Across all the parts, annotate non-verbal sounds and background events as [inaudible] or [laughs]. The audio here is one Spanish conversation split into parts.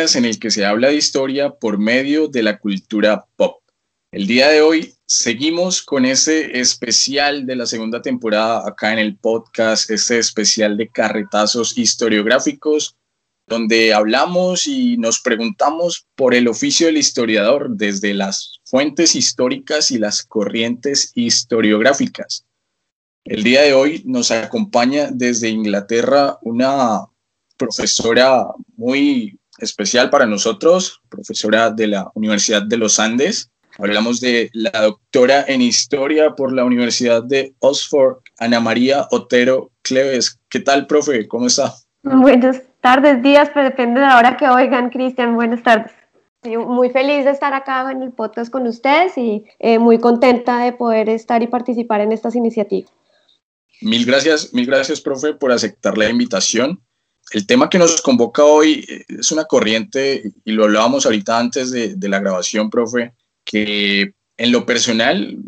en el que se habla de historia por medio de la cultura pop. El día de hoy seguimos con ese especial de la segunda temporada acá en el podcast, ese especial de carretazos historiográficos, donde hablamos y nos preguntamos por el oficio del historiador desde las fuentes históricas y las corrientes historiográficas. El día de hoy nos acompaña desde Inglaterra una profesora muy especial para nosotros, profesora de la Universidad de los Andes. Hablamos de la doctora en historia por la Universidad de Oxford, Ana María Otero Cleves. ¿Qué tal, profe? ¿Cómo está? Buenas tardes, días, pero depende de la hora que oigan, Cristian. Buenas tardes. muy feliz de estar acá en el podcast con ustedes y eh, muy contenta de poder estar y participar en estas iniciativas. Mil gracias, mil gracias, profe, por aceptar la invitación. El tema que nos convoca hoy eh, es una corriente, y lo hablábamos ahorita antes de, la grabación, profe, que en lo personal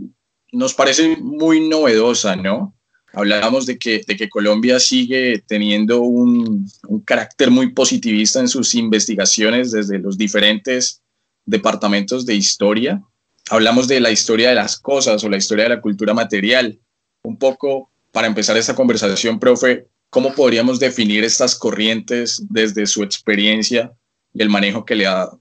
nos parece muy novedosa, ¿no? Hablábamos de que, de que Colombia sigue teniendo un, un, carácter muy positivista en sus investigaciones desde los diferentes departamentos de historia. Hablamos de la historia de las cosas o la historia de la cultura material. Un poco para empezar esta conversación, profe, ¿cómo podríamos definir estas corrientes desde su experiencia y el manejo que le ha dado?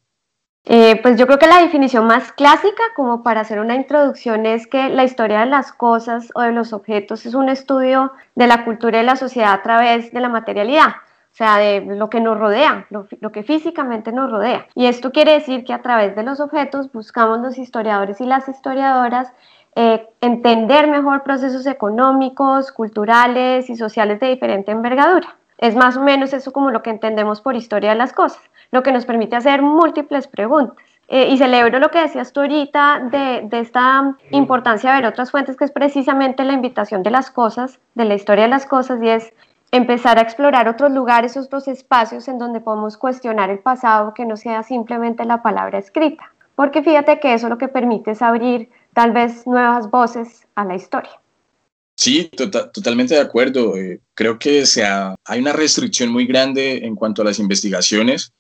Eh, pues yo creo que la definición más clásica, como para hacer una introducción, es que la historia de las cosas o de los objetos es un estudio de la cultura y la sociedad a través de la materialidad, o sea, de lo que nos rodea, lo que físicamente nos rodea. Y esto quiere decir que a través de los objetos buscamos los historiadores y las historiadoras eh, entender mejor procesos económicos, culturales y sociales de diferente envergadura. Es más o menos eso como lo que entendemos por historia de las cosas, lo que nos permite hacer múltiples preguntas. Eh, y celebro lo que decías tú ahorita de, de, esta importancia de ver otras fuentes, que es precisamente la invitación de las cosas, de la historia de las cosas, y es empezar a explorar otros lugares, otros espacios en donde podemos cuestionar el pasado, que no sea simplemente la palabra escrita. Porque fíjate que eso lo que permite es abrir tal vez nuevas voces a la historia. Sí, tota-, totalmente de acuerdo. Eh, creo que sea, hay una restricción muy grande en cuanto a las investigaciones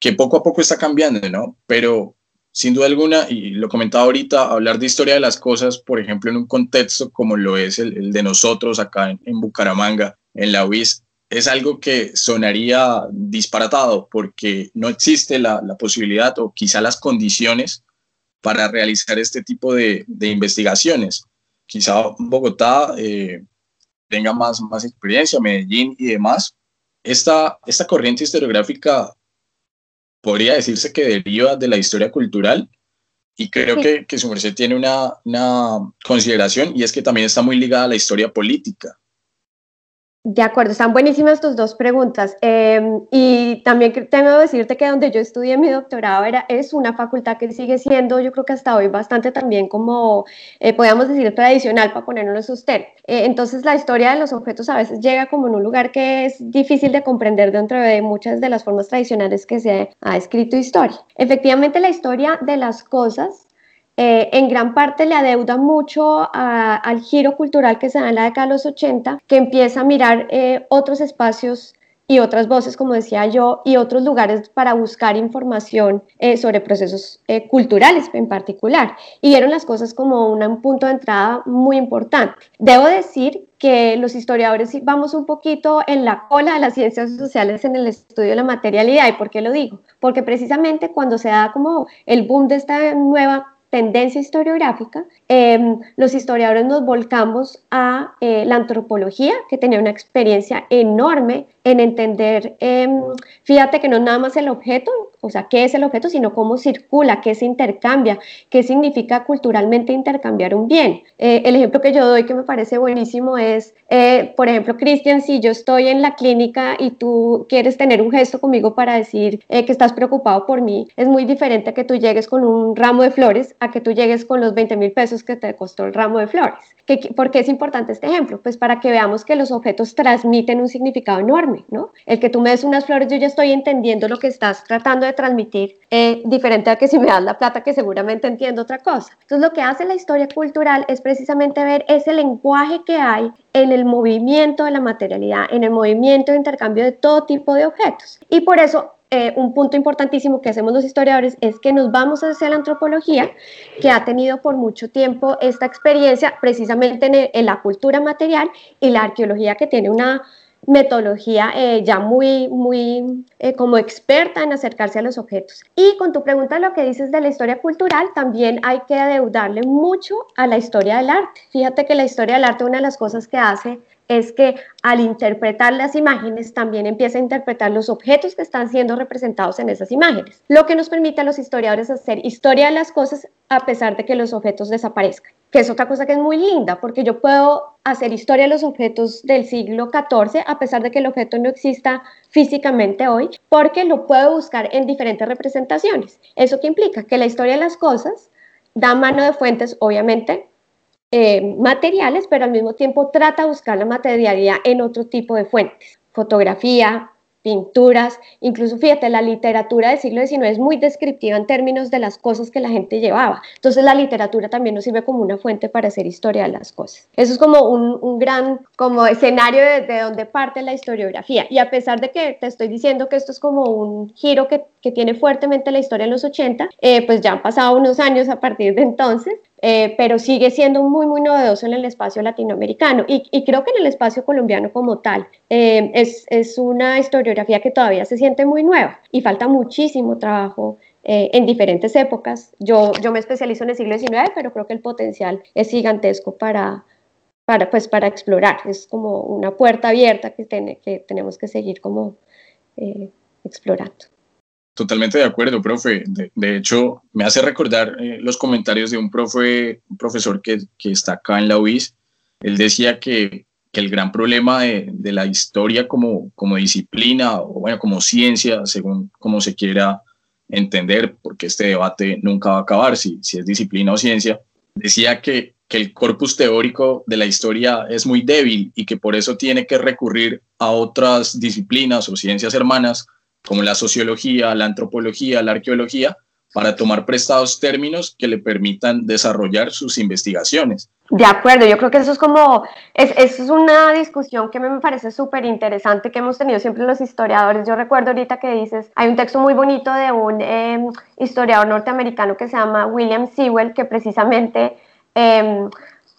que poco a poco está cambiando, ¿no? Pero sin duda alguna, y lo comentaba ahorita, hablar de historia de las cosas, por ejemplo, en un contexto como lo es el, de nosotros acá en, Bucaramanga, en la UIS, es algo que sonaría disparatado porque no existe la, la posibilidad o quizá las condiciones para realizar este tipo de, investigaciones. Quizá Bogotá eh, tenga más, más experiencia, Medellín y demás. Esta, esta corriente historiográfica podría decirse que deriva de la historia cultural y creo que, que su merced tiene una, una consideración y es que también está muy ligada a la historia política. De acuerdo, están buenísimas tus dos preguntas. Em, y también tengo que decirte que donde yo estudié mi doctorado era, es una facultad que sigue siendo, yo creo que hasta hoy, bastante también como, eh, podríamos decir, tradicional para ponernos términos. Eh, entonces, la historia de los objetos a veces llega como en un lugar que es difícil de comprender dentro de muchas de las formas tradicionales que se ha escrito historia. Efectivamente, la historia de las cosas eh, en gran parte le adeuda mucho al giro cultural que se da en la década de los 80, que empieza a mirar eh, otros espacios y otras voces, como decía yo, y otros lugares para buscar información eh, sobre procesos culturales en particular. Y vieron las cosas como un punto de entrada muy importante. Debo decir que los historiadores vamos un poquito en la cola de las ciencias sociales en el estudio de la materialidad. ¿Y por qué lo digo? Porque precisamente cuando se da como el boom de esta nueva tendencia historiográfica, em, los historiadores nos volcamos a eh, la antropología, que tenía una experiencia enorme en entender, em, fíjate que no nada más el objeto, o sea, qué es el objeto, sino cómo circula, qué se intercambia, qué significa culturalmente intercambiar un bien. Eh, el ejemplo que yo doy que me parece buenísimo es, eh, por ejemplo, Cristian, si yo estoy en la clínica y tú quieres tener un gesto conmigo para decir que estás preocupado por mí, es muy diferente que tú llegues con un ramo de flores a que tú llegues con los 20 mil pesos que te costó el ramo de flores. ¿Por qué es importante este ejemplo? Pues para que veamos que los objetos transmiten un significado enorme, ¿no? El que tú me des unas flores, yo ya estoy entendiendo lo que estás tratando de transmitir, eh, diferente a que si me das la plata, que seguramente entiendo otra cosa. Entonces, lo que hace la historia cultural es precisamente ver ese lenguaje que hay en el movimiento de la materialidad, en el movimiento de intercambio de todo tipo de objetos. Y por eso eh, un punto importantísimo que hacemos los historiadores es que nos vamos hacia la antropología, que ha tenido por mucho tiempo esta experiencia precisamente en, la cultura material y la arqueología que tiene una metodología eh, ya muy, muy eh, como experta en acercarse a los objetos. Y con tu pregunta, lo que dices de la historia cultural, también hay que adeudarle mucho a la historia del arte. Fíjate que la historia del arte, una de las cosas que hace es que al interpretar las imágenes también empieza a interpretar los objetos que están siendo representados en esas imágenes, lo que nos permite a los historiadores hacer historia de las cosas a pesar de que los objetos desaparezcan, que es otra cosa que es muy linda, porque yo puedo hacer historia de los objetos del siglo XIV a pesar de que el objeto no exista físicamente hoy, porque lo puedo buscar en diferentes representaciones. ¿Eso qué implica? Que la historia de las cosas da mano de fuentes, obviamente, eh, materiales, pero al mismo tiempo trata de buscar la materialidad en otro tipo de fuentes, fotografía, pinturas, incluso fíjate, la literatura del siglo XIX es muy descriptiva en términos de las cosas que la gente llevaba. Entonces la literatura también nos sirve como una fuente para hacer historia de las cosas. Eso es como un, gran como escenario de, donde parte la historiografía. Y a pesar de que te estoy diciendo que esto es como un giro que, tiene fuertemente la historia en los 80, eh, pues ya han pasado unos años a partir de entonces, eh, pero sigue siendo muy, muy novedoso en el espacio latinoamericano y, creo que en el espacio colombiano como tal. Eh, es, es, una historiografía que todavía se siente muy nueva y falta muchísimo trabajo eh, en diferentes épocas. Yo, yo me especializo en el siglo XIX, pero creo que el potencial es gigantesco para, para, pues, para explorar. Es como una puerta abierta que, tiene, que tenemos que seguir como explorando. Totalmente de acuerdo, profe. De, hecho, me hace recordar eh, los comentarios de un, profe, profesor que, que, está acá en la UIS. Él decía que, que el gran problema de, de, la historia como, como disciplina o bueno, como ciencia, según como se quiera entender, porque este debate nunca va a acabar si, si es disciplina o ciencia, decía que, que el corpus teórico de la historia es muy débil y que por eso tiene que recurrir a otras disciplinas o ciencias hermanas como la sociología, la antropología, la arqueología, para tomar prestados términos que le permitan desarrollar sus investigaciones. De acuerdo, yo creo que eso es como, es, es una discusión que me parece súper interesante que hemos tenido siempre los historiadores. Yo recuerdo ahorita que dices, hay un texto muy bonito de un em, historiador norteamericano que se llama William Sewell, que precisamente... Em,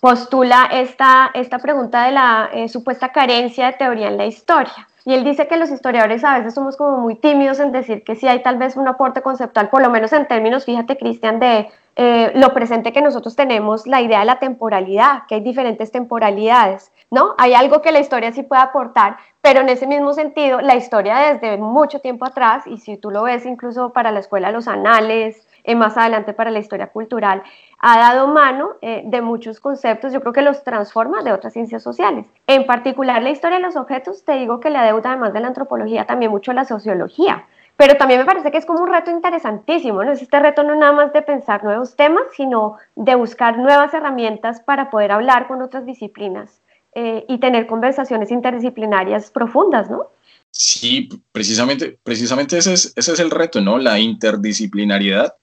postula esta, esta pregunta de la eh, supuesta carencia de teoría en la historia. Y él dice que los historiadores a veces somos como muy tímidos en decir que sí hay tal vez un aporte conceptual, por lo menos en términos, fíjate Cristian, de eh, lo presente que nosotros tenemos, la idea de la temporalidad, que hay diferentes temporalidades, ¿no? Hay algo que la historia sí puede aportar, pero en ese mismo sentido, la historia desde mucho tiempo atrás, y si tú lo ves incluso para la escuela, los anales, eh, más adelante para la historia cultural, ha dado mano eh, de muchos conceptos, yo creo que los transforma de otras ciencias sociales. En particular, la historia de los objetos, te digo que le adeuda además de la antropología también mucho la sociología. Pero también me parece que es como un reto interesantísimo, ¿no? Es este reto no nada más de pensar nuevos temas, sino de buscar nuevas herramientas para poder hablar con otras disciplinas eh, y tener conversaciones interdisciplinarias profundas, ¿no? Sí, precisamente, precisamente ese es, ese es el reto, ¿no? La interdisciplinariedad,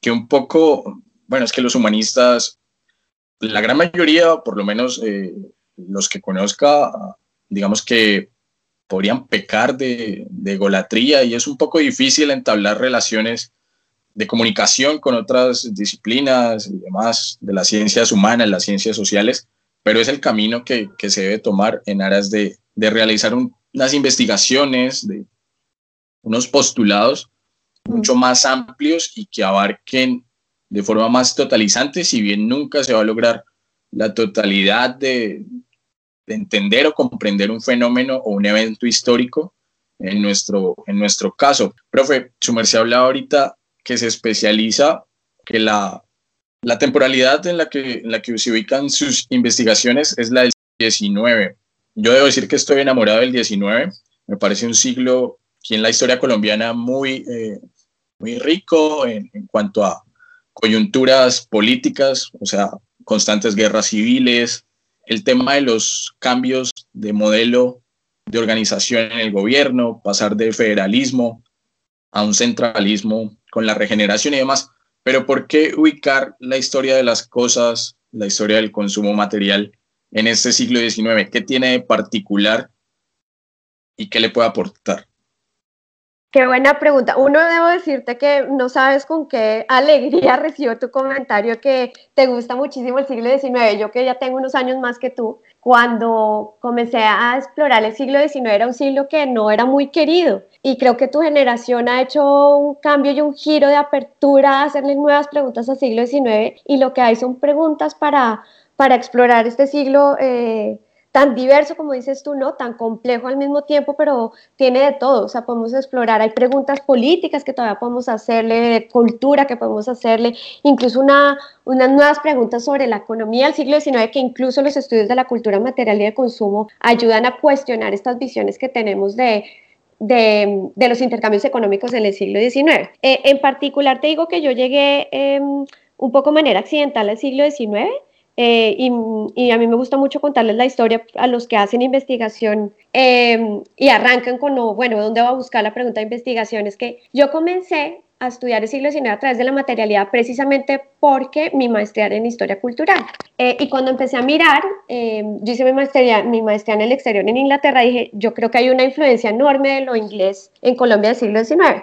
que un poco bueno, es que los humanistas, la gran mayoría, por lo menos eh, los que conozca, digamos que podrían pecar de, de golatría y es un poco difícil entablar relaciones de comunicación con otras disciplinas y demás de las ciencias humanas, las ciencias sociales, pero es el camino que, que se debe tomar en aras de, de realizar unas investigaciones, de unos postulados mucho más amplios y que abarquen de forma más totalizante, si bien nunca se va a lograr la totalidad de, entender o comprender un fenómeno o un evento histórico en nuestro, en nuestro caso. Profe, su merced hablaba ahorita que se especializa, que la, la temporalidad en la, que, en la que se ubican sus investigaciones es la del 19. Yo debo decir que estoy enamorado del 19. Me parece un siglo aquí en la historia colombiana muy, eh, muy rico en, en cuanto a coyunturas políticas, o sea, constantes guerras civiles, el tema de los cambios de modelo de organización en el gobierno, pasar de federalismo a un centralismo con la regeneración y demás. Pero ¿por qué ubicar la historia de las cosas, la historia del consumo material en este siglo XIX? ¿Qué tiene de particular y qué le puede aportar? Qué buena pregunta. Uno, debo decirte que no sabes con qué alegría [laughs] recibo tu comentario que te gusta muchísimo el siglo XIX. Yo que ya tengo unos años más que tú, cuando comencé a explorar el siglo XIX era un siglo que no era muy querido. Y creo que tu generación ha hecho un cambio y un giro de apertura a hacerle nuevas preguntas al siglo XIX y lo que hay son preguntas para, para explorar este siglo. Eh, tan diverso como dices tú, ¿no? Tan complejo al mismo tiempo, pero tiene de todo, o sea, podemos explorar, hay preguntas políticas que todavía podemos hacerle, de cultura que podemos hacerle, incluso una, unas nuevas preguntas sobre la economía del siglo XIX, que incluso los estudios de la cultura material y de consumo ayudan a cuestionar estas visiones que tenemos de los intercambios económicos en el siglo XIX. Eh, en particular, te digo que yo llegué eh, un poco de manera accidental al siglo XIX, eh, y, a mí me gusta mucho contarles la historia a los que hacen investigación em, y arrancan con, bueno, ¿dónde va a buscar la pregunta de investigación? Es que yo comencé a estudiar el siglo XIX a través de la materialidad precisamente porque mi maestría era en historia cultural. Eh, y cuando empecé a mirar, em, yo hice mi maestría, mi maestría en el exterior en Inglaterra, dije, yo creo que hay una influencia enorme de lo inglés en Colombia del siglo XIX.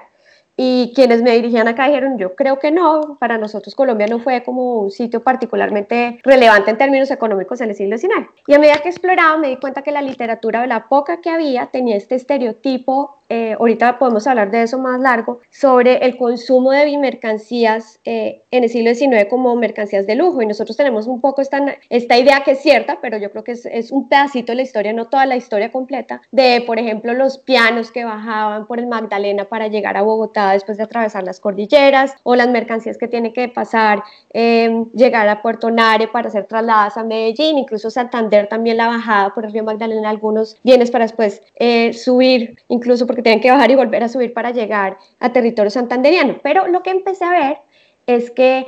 Y quienes me dirigían acá dijeron, yo creo que no, para nosotros Colombia no fue como un sitio particularmente relevante en términos económicos en el siglo XIX. Y a medida que exploraba me di cuenta que la literatura, la poca que había, tenía este estereotipo eh, ahorita podemos hablar de eso más largo, sobre el consumo de bimercancías eh, en el siglo XIX como mercancías de lujo. Y nosotros tenemos un poco esta, esta idea que es cierta, pero yo creo que es, es, un pedacito de la historia, no toda la historia completa, de, por ejemplo, los pianos que bajaban por el Magdalena para llegar a Bogotá después de atravesar las cordilleras, o las mercancías que tiene que pasar, eh, llegar a Puerto Nare para ser trasladadas a Medellín, incluso Santander también la bajada por el río Magdalena, algunos bienes para después subir, incluso porque tienen que bajar y volver a subir para llegar a territorio santanderiano. Pero lo que empecé a ver es que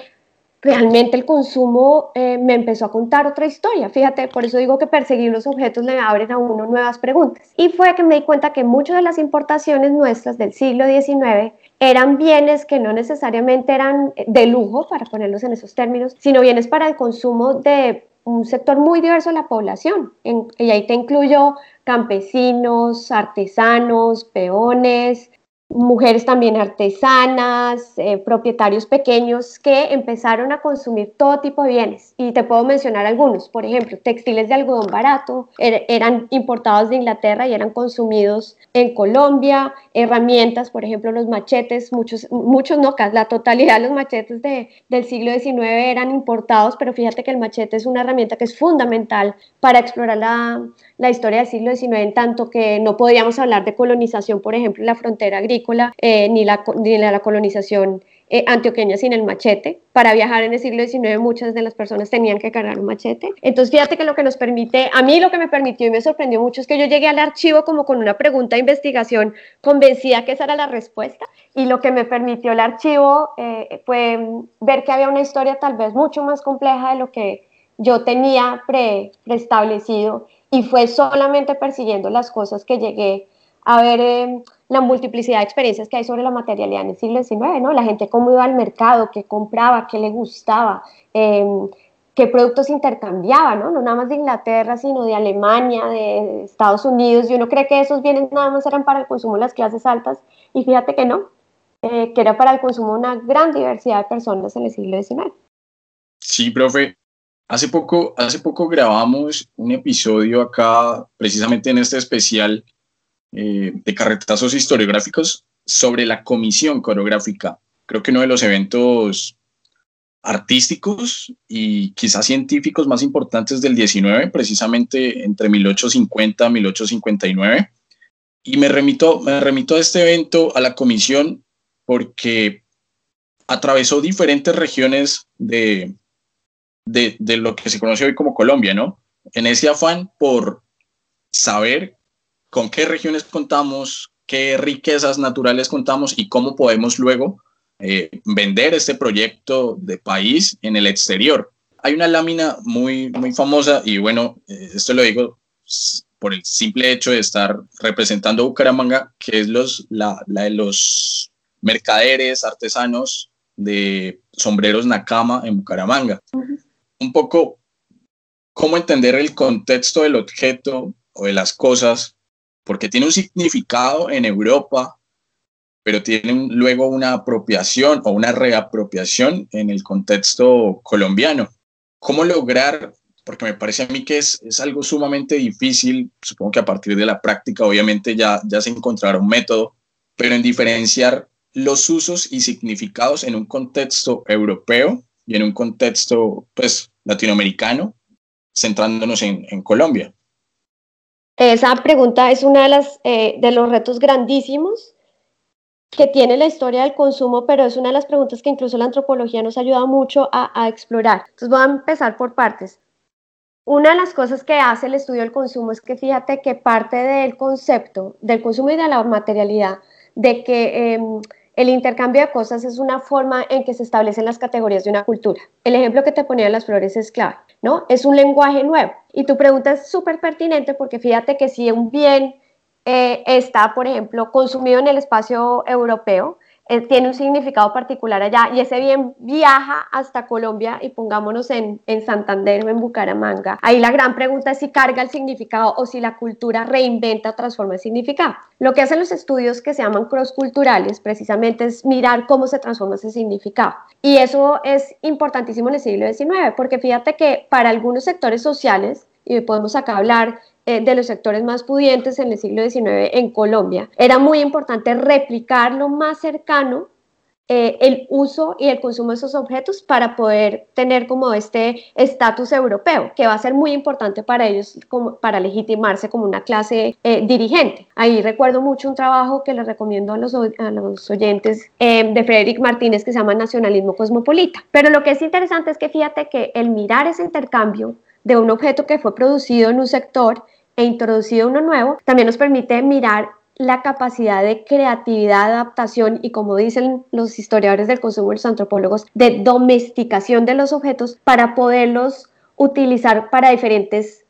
realmente el consumo eh, me empezó a contar otra historia. Fíjate, por eso digo que perseguir los objetos le abren a uno nuevas preguntas. Y fue que me di cuenta que muchas de las importaciones nuestras del siglo XIX eran bienes que no necesariamente eran de lujo, para ponerlos en esos términos, sino bienes para el consumo de un sector muy diverso de la población. y ahí te incluyo campesinos, artesanos, peones, mujeres también artesanas, eh, propietarios pequeños que empezaron a consumir todo tipo de bienes. Y te puedo mencionar algunos, por ejemplo, textiles de algodón barato, er, eran importados de Inglaterra y eran consumidos en Colombia, herramientas, por ejemplo, los machetes, muchos, muchos no, la totalidad de los machetes de, del siglo XIX eran importados, pero fíjate que el machete es una herramienta que es fundamental para explorar la, la historia del siglo XIX, en tanto que no podríamos hablar de colonización, por ejemplo, la frontera agrícola, eh, ni, la, ni la colonización eh, antioqueña sin el machete. Para viajar en el siglo XIX muchas de las personas tenían que cargar un machete. Entonces fíjate que lo que nos permite, a mí lo que me permitió y me sorprendió mucho es que yo llegué al archivo como con una pregunta de investigación convencida que esa era la respuesta y lo que me permitió el archivo eh, fue ver que había una historia tal vez mucho más compleja de lo que yo tenía pre, preestablecido y fue solamente persiguiendo las cosas que llegué a ver eh, la multiplicidad de experiencias que hay sobre la materialidad en el siglo XIX, ¿no? La gente cómo iba al mercado, qué compraba, qué le gustaba, em, qué productos intercambiaba, ¿no? No nada más de Inglaterra, sino de Alemania, de Estados Unidos, y uno cree que esos bienes nada más eran para el consumo de las clases altas, y fíjate que no, eh, que era para el consumo de una gran diversidad de personas en el siglo XIX. Sí, profe, Hace poco, hace poco grabamos un episodio acá, precisamente en este especial eh, de carretazos historiográficos, sobre la comisión coreográfica. Creo que uno de los eventos artísticos y quizás científicos más importantes del 19, precisamente entre 1850 y 1859. Y me remito, me remito a este evento, a la comisión, porque atravesó diferentes regiones de, de, lo que se conoce hoy como Colombia, ¿no? En ese afán por saber con qué regiones contamos, qué riquezas naturales contamos y cómo podemos luego eh, vender este proyecto de país en el exterior. Hay una lámina muy, muy famosa y bueno, eh, esto lo digo por el simple hecho de estar representando Bucaramanga, que es los, la, la de los mercaderes, artesanos de sombreros Nakama en Bucaramanga. Un poco cómo entender el contexto del objeto o de las cosas, porque tiene un significado en Europa, pero tiene luego una apropiación o una reapropiación en el contexto colombiano. ¿Cómo lograr porque me parece a mí que es, es, algo sumamente difícil, supongo que a partir de la práctica obviamente ya, ya se encontrará un método, pero en diferenciar los usos y significados en un contexto europeo y en un contexto pues latinoamericano, centrándonos en, Colombia. Esa pregunta es uno de, eh, de los retos grandísimos que tiene la historia del consumo, pero es una de las preguntas que incluso la antropología nos ayuda mucho a, a explorar. Entonces voy a empezar por partes. Una de las cosas que hace el estudio del consumo es que fíjate que parte del concepto del consumo y de la materialidad, de que em, el intercambio de cosas es una forma en que se establecen las categorías de una cultura. El ejemplo que te ponía de las flores es clave, ¿no? Es un lenguaje nuevo. Y tu pregunta es súper pertinente porque fíjate que si un bien eh, está, por ejemplo, consumido en el espacio europeo, eh, tiene un significado particular allá y ese bien viaja hasta Colombia y pongámonos en, en Santander o en Bucaramanga. Ahí la gran pregunta es si carga el significado o si la cultura reinventa o transforma el significado. Lo que hacen los estudios que se llaman cross-culturales precisamente es mirar cómo se transforma ese significado. Y eso es importantísimo en el siglo XIX porque fíjate que para algunos sectores sociales, y podemos acá hablar eh, de los sectores más pudientes en el siglo XIX en Colombia, era muy importante replicar lo más cercano eh, el uso y el consumo de esos objetos para poder tener como este estatus europeo, que va a ser muy importante para ellos como, para legitimarse como una clase eh, dirigente. Ahí recuerdo mucho un trabajo que les recomiendo a los, a los oyentes de Frederick Martínez que se llama Nacionalismo Cosmopolita. Pero lo que es interesante es que fíjate que el mirar ese intercambio de un objeto que fue producido en un sector e introducido uno nuevo, también nos permite mirar la capacidad de creatividad, adaptación y, como dicen los historiadores del consumo y los antropólogos, de domesticación de los objetos para poderlos utilizar para diferentes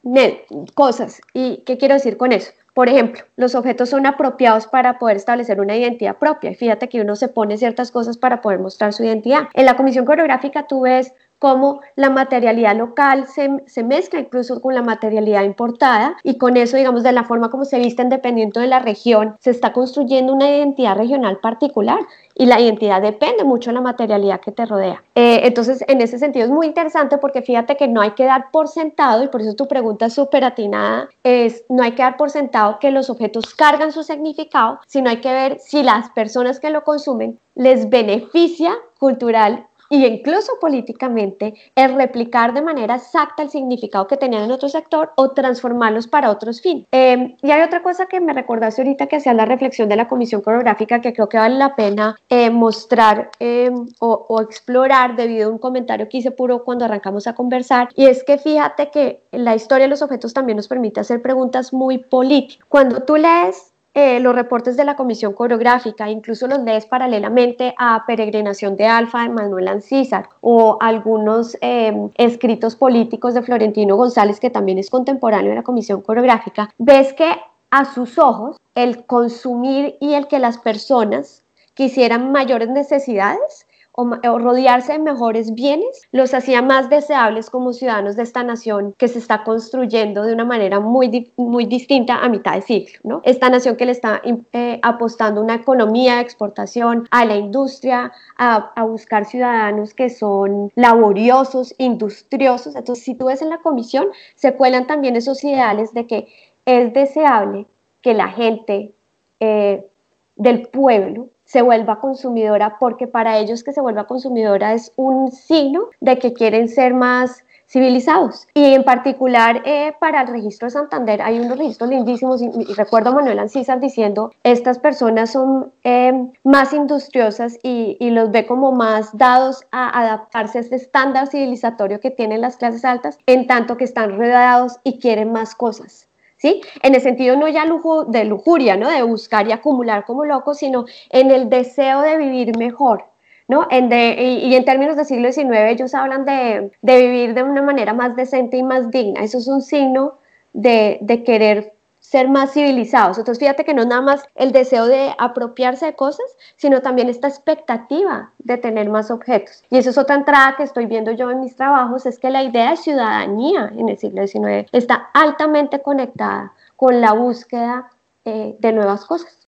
cosas. ¿Y qué quiero decir con eso? Por ejemplo, los objetos son apropiados para poder establecer una identidad propia. Fíjate que uno se pone ciertas cosas para poder mostrar su identidad. En la comisión coreográfica tú ves cómo la materialidad local se, se, mezcla incluso con la materialidad importada y con eso, digamos, de la forma como se visten dependiendo de la región, se está construyendo una identidad regional particular y la identidad depende mucho de la materialidad que te rodea. Eh, entonces, en ese sentido es muy interesante porque fíjate que no hay que dar por sentado, y por eso tu pregunta es súper atinada, es no hay que dar por sentado que los objetos cargan su significado, sino hay que ver si las personas que lo consumen les beneficia cultural y incluso políticamente es replicar de manera exacta el significado que tenían en otro sector o transformarlos para otros fines. Em, y hay otra cosa que me recordaste ahorita que hacía la reflexión de la comisión coreográfica que creo que vale la pena eh, mostrar em, o, o, explorar debido a un comentario que hice puro cuando arrancamos a conversar y es que fíjate que la historia de los objetos también nos permite hacer preguntas muy políticas. Cuando tú lees eh, los reportes de la Comisión Coreográfica, incluso los lees paralelamente a Peregrinación de Alfa de Manuel Ancísar o algunos eh, escritos políticos de Florentino González, que también es contemporáneo de la Comisión Coreográfica, ves que a sus ojos el consumir y el que las personas quisieran mayores necesidades o, rodearse de mejores bienes los hacía más deseables como ciudadanos de esta nación que se está construyendo de una manera muy, muy distinta a mitad de siglo. ¿no? Esta nación que le está eh, apostando una economía de exportación a la industria, a, a buscar ciudadanos que son laboriosos, industriosos. Entonces, si tú ves en la comisión, se cuelan también esos ideales de que es deseable que la gente eh, del pueblo se vuelva consumidora, porque para ellos que se vuelva consumidora es un signo de que quieren ser más civilizados. Y en particular eh, para el registro de Santander hay unos registros lindísimos y, recuerdo a Manuel Ancísar diciendo, estas personas son eh, más industriosas y, y, los ve como más dados a adaptarse a este estándar civilizatorio que tienen las clases altas, en tanto que están rodeados y quieren más cosas. ¿Sí? En el sentido no ya lujo, de lujuria, ¿no? De buscar y acumular como loco, sino en el deseo de vivir mejor, ¿no? En de, y, en términos del siglo XIX ellos hablan de, de, vivir de una manera más decente y más digna. Eso es un signo de, de querer ser más civilizados. Entonces, fíjate que no es nada más el deseo de apropiarse de cosas, sino también esta expectativa de tener más objetos. Y eso es otra entrada que estoy viendo yo en mis trabajos, es que la idea de ciudadanía en el siglo XIX está altamente conectada con la búsqueda eh, de nuevas cosas.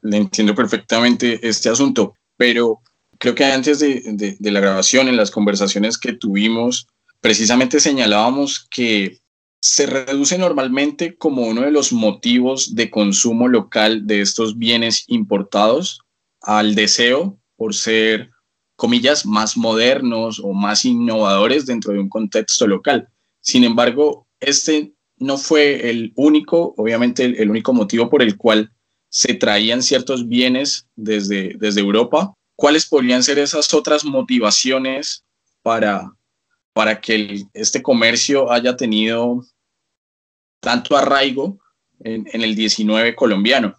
Le entiendo perfectamente este asunto, pero creo que antes de, de la grabación, en las conversaciones que tuvimos, precisamente señalábamos que se reduce normalmente como uno de los motivos de consumo local de estos bienes importados al deseo por ser, comillas, más modernos o más innovadores dentro de un contexto local. Sin embargo, este no fue el único, obviamente el, único motivo por el cual se traían ciertos bienes desde, desde Europa. ¿Cuáles podrían ser esas otras motivaciones para, para que este comercio haya tenido tanto arraigo en, el 19 colombiano?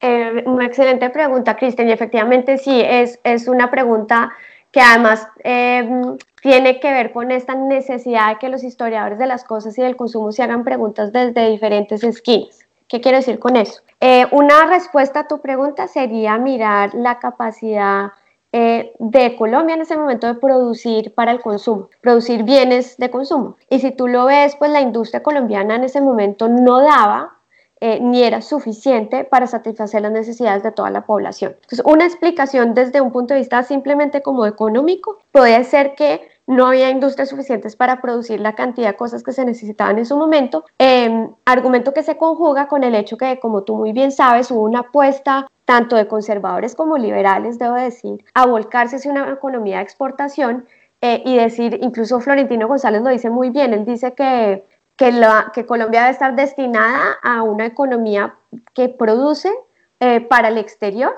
Eh, una excelente pregunta, Cristian, y efectivamente sí, es, es una pregunta que además em, tiene que ver con esta necesidad de que los historiadores de las cosas y del consumo se hagan preguntas desde diferentes esquinas. ¿Qué quiero decir con eso? Eh, una respuesta a tu pregunta sería mirar la capacidad eh, de Colombia en ese momento de producir para el consumo, producir bienes de consumo. Y si tú lo ves, pues la industria colombiana en ese momento no daba eh, ni era suficiente para satisfacer las necesidades de toda la población. Entonces, una explicación desde un punto de vista simplemente como económico puede ser que no había industrias suficientes para producir la cantidad de cosas que se necesitaban en su momento, em, argumento que se conjuga con el hecho que, como tú muy bien sabes, hubo una apuesta tanto de conservadores como liberales, debo decir, a volcarse hacia una economía de exportación eh, y decir, incluso Florentino González lo dice muy bien, él dice que, Colombia debe estar destinada a una economía que produce eh, para el exterior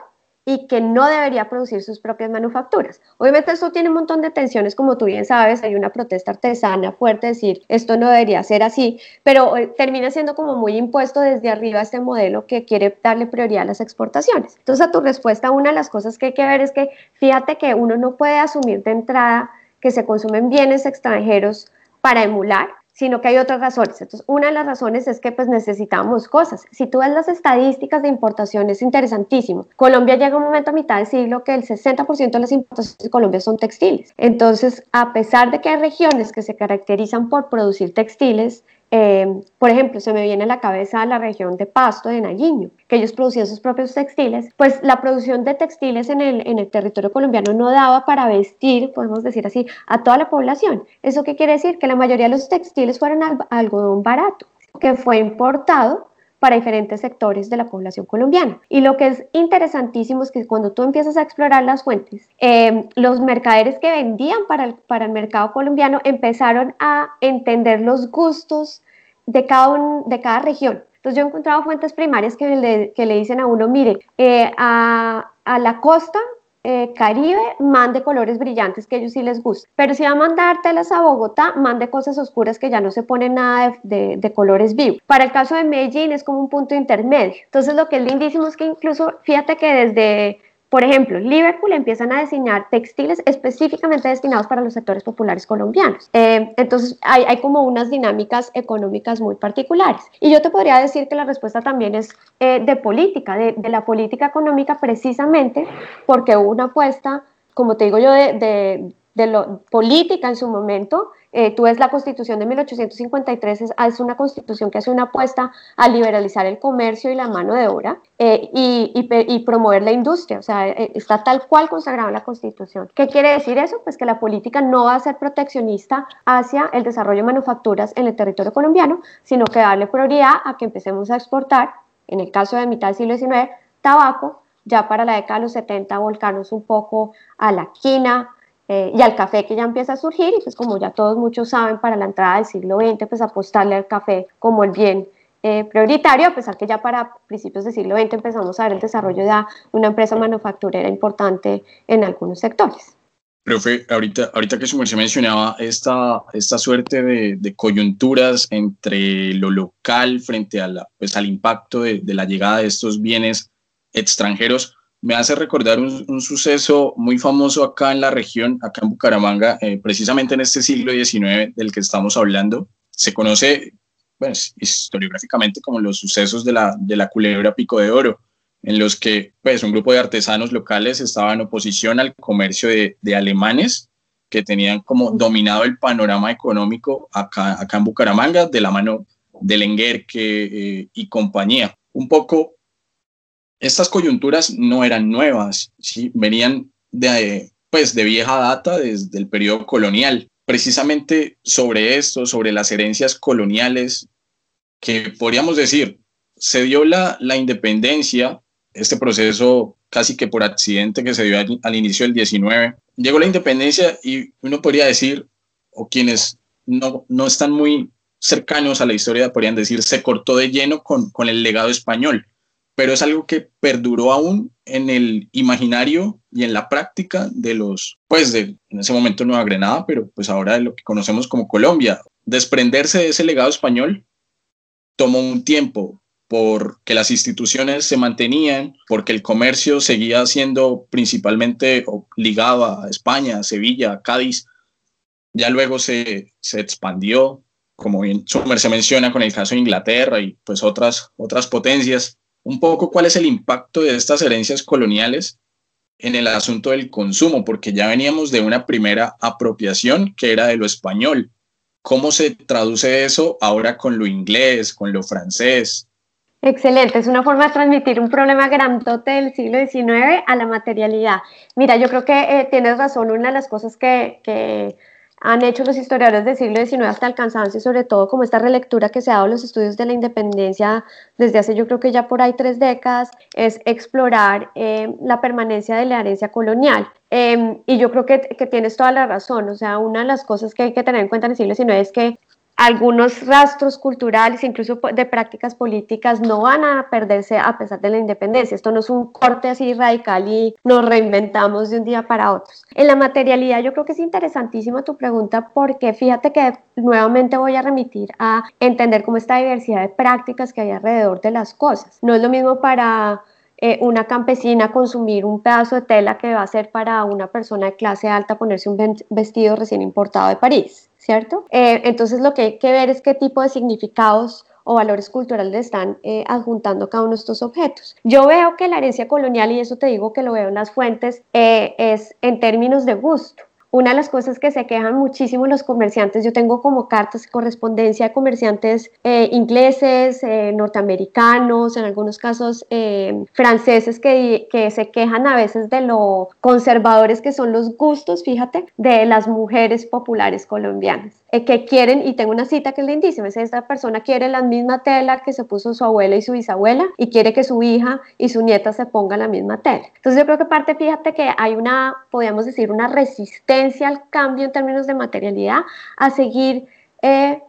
y que no debería producir sus propias manufacturas. Obviamente esto tiene un montón de tensiones, como tú bien sabes, hay una protesta artesana fuerte, decir esto no debería ser así, pero eh, termina siendo como muy impuesto desde arriba este modelo que quiere darle prioridad a las exportaciones. Entonces a tu respuesta, una de las cosas que hay que ver es que fíjate que uno no puede asumir de entrada que se consumen bienes extranjeros para emular, sino que hay otras razones. Entonces, una de las razones es que pues necesitamos cosas. Si tú ves las estadísticas de importación, es interesantísimo. Colombia llega un momento a mitad del siglo que el 60% de las importaciones de Colombia son textiles. Entonces, a pesar de que hay regiones que se caracterizan por producir textiles, Em, por ejemplo, se me viene a la cabeza la región de Pasto, de Nariño, que ellos producían sus propios textiles, pues la producción de textiles en el, en el territorio colombiano no daba para vestir, podemos decir así, a toda la población. ¿Eso qué quiere decir? Que la mayoría de los textiles fueron algodón barato, que fue importado para diferentes sectores de la población colombiana. Y lo que es interesantísimo es que cuando tú empiezas a explorar las fuentes, em, los mercaderes que vendían para el, para el mercado colombiano empezaron a entender los gustos de cada, de cada región. Entonces yo he encontrado fuentes primarias que le, que le dicen a uno, mire, eh, a, a la costa eh, Caribe, mande colores brillantes que a ellos sí les gusta. Pero si va a mandar telas a Bogotá, mande cosas oscuras que ya no se ponen nada de, de, colores vivos. Para el caso de Medellín es como un punto intermedio. Entonces lo que es lindísimo es que incluso, fíjate que desde por ejemplo, Liverpool empiezan a diseñar textiles específicamente destinados para los sectores populares colombianos. Eh, entonces, hay, hay, como unas dinámicas económicas muy particulares. Y yo te podría decir que la respuesta también es eh, de política, de, de, la política económica precisamente porque hubo una apuesta, como te digo yo, de, de de lo, política en su momento. Eh, tú ves la constitución de 1853, es, una constitución que hace una apuesta a liberalizar el comercio y la mano de obra eh, y, y, promover la industria, o sea, eh, está tal cual consagrado en la constitución. ¿Qué quiere decir eso? Pues que la política no va a ser proteccionista hacia el desarrollo de manufacturas en el territorio colombiano, sino que darle prioridad a que empecemos a exportar, en el caso de mitad del siglo XIX, tabaco, ya para la década de los 70 volcarnos un poco a la quina, eh, y al café que ya empieza a surgir y pues como ya todos muchos saben para la entrada del siglo XX pues apostarle al café como el bien eh, prioritario a pesar que ya para principios del siglo XX empezamos a ver el desarrollo de una empresa manufacturera importante en algunos sectores. Profe, ahorita, ahorita que merced mencionaba esta, esta suerte de, de, coyunturas entre lo local frente a la, pues, al impacto de, de la llegada de estos bienes extranjeros, me hace recordar un, suceso muy famoso acá en la región, acá en Bucaramanga, eh, precisamente en este siglo XIX del que estamos hablando. Se conoce pues, historiográficamente como los sucesos de la, de la culebra Pico de Oro, en los que pues, un grupo de artesanos locales estaba en oposición al comercio de, alemanes que tenían como dominado el panorama económico acá, acá en Bucaramanga de la mano de Lenguerque eh, y compañía. Un poco, estas coyunturas no eran nuevas, ¿sí? venían de, pues, de vieja data desde el periodo colonial. Precisamente sobre esto, sobre las herencias coloniales, que podríamos decir, se dio la, la independencia, este proceso casi que por accidente que se dio al, al inicio del 19, llegó la independencia y uno podría decir, o quienes no, no están muy cercanos a la historia podrían decir, se cortó de lleno con, con el legado español, pero es algo que perduró aún en el imaginario y en la práctica de los, pues de, en ese momento Nueva Granada, pero pues ahora de lo que conocemos como Colombia. Desprenderse de ese legado español tomó un tiempo porque las instituciones se mantenían, porque el comercio seguía siendo principalmente ligado a España, Sevilla, Cádiz. Ya luego se, se expandió, como bien se menciona con el caso de Inglaterra y pues otras, otras potencias, un poco cuál es el impacto de estas herencias coloniales en el asunto del consumo, porque ya veníamos de una primera apropiación que era de lo español. ¿Cómo se traduce eso ahora con lo inglés, con lo francés? Excelente, es una forma de transmitir un problema grandote del siglo XIX a la materialidad. Mira, yo creo que eh, tienes razón, una de las cosas que, que han hecho los historiadores del siglo XIX hasta el cansancio, sobre todo como esta relectura que se ha dado los estudios de la independencia desde hace yo creo que ya por ahí tres décadas, es explorar eh, la permanencia de la herencia colonial. Em, y yo creo que, que, tienes toda la razón, o sea, una de las cosas que hay que tener en cuenta en el siglo XIX es que algunos rastros culturales, incluso de prácticas políticas, no van a perderse a pesar de la independencia. Esto no es un corte así radical y nos reinventamos de un día para otro. En la materialidad yo creo que es interesantísima tu pregunta porque fíjate que nuevamente voy a remitir a entender cómo esta diversidad de prácticas que hay alrededor de las cosas. No es lo mismo para eh, una campesina consumir un pedazo de tela que va a ser para una persona de clase alta ponerse un vestido recién importado de París. ¿Cierto? Eh, entonces lo que hay que ver es qué tipo de significados o valores culturales le están eh, adjuntando cada uno de estos objetos. Yo veo que la herencia colonial, y eso te digo que lo veo en las fuentes, eh, es en términos de gusto. Una de las cosas que se quejan muchísimo los comerciantes, yo tengo como cartas, correspondencia de comerciantes eh, ingleses, eh, norteamericanos, en algunos casos eh, franceses, que, que, se quejan a veces de lo conservadores que son los gustos, fíjate, de las mujeres populares colombianas, que quieren, y tengo una cita que es lindísima, es esta persona quiere la misma tela que se puso su abuela y su bisabuela y quiere que su hija y su nieta se pongan la misma tela. Entonces yo creo que parte, fíjate que hay una, podríamos decir, una resistencia al cambio en términos de materialidad, a seguir eh,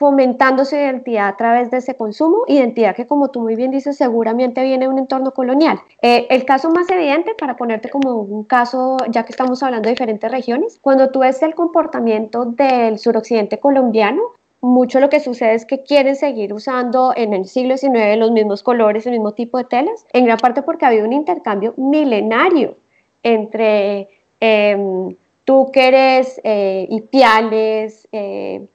fomentando su identidad a través de ese consumo, identidad que como tú muy bien dices seguramente viene de un entorno colonial. Eh, el caso más evidente, para ponerte como un caso, ya que estamos hablando de diferentes regiones, cuando tú ves el comportamiento del suroccidente colombiano, mucho lo que sucede es que quieren seguir usando en el siglo XIX los mismos colores, el mismo tipo de telas, en gran parte porque ha habido un intercambio milenario entre eh, tú que eres eh, Ipiales, eh,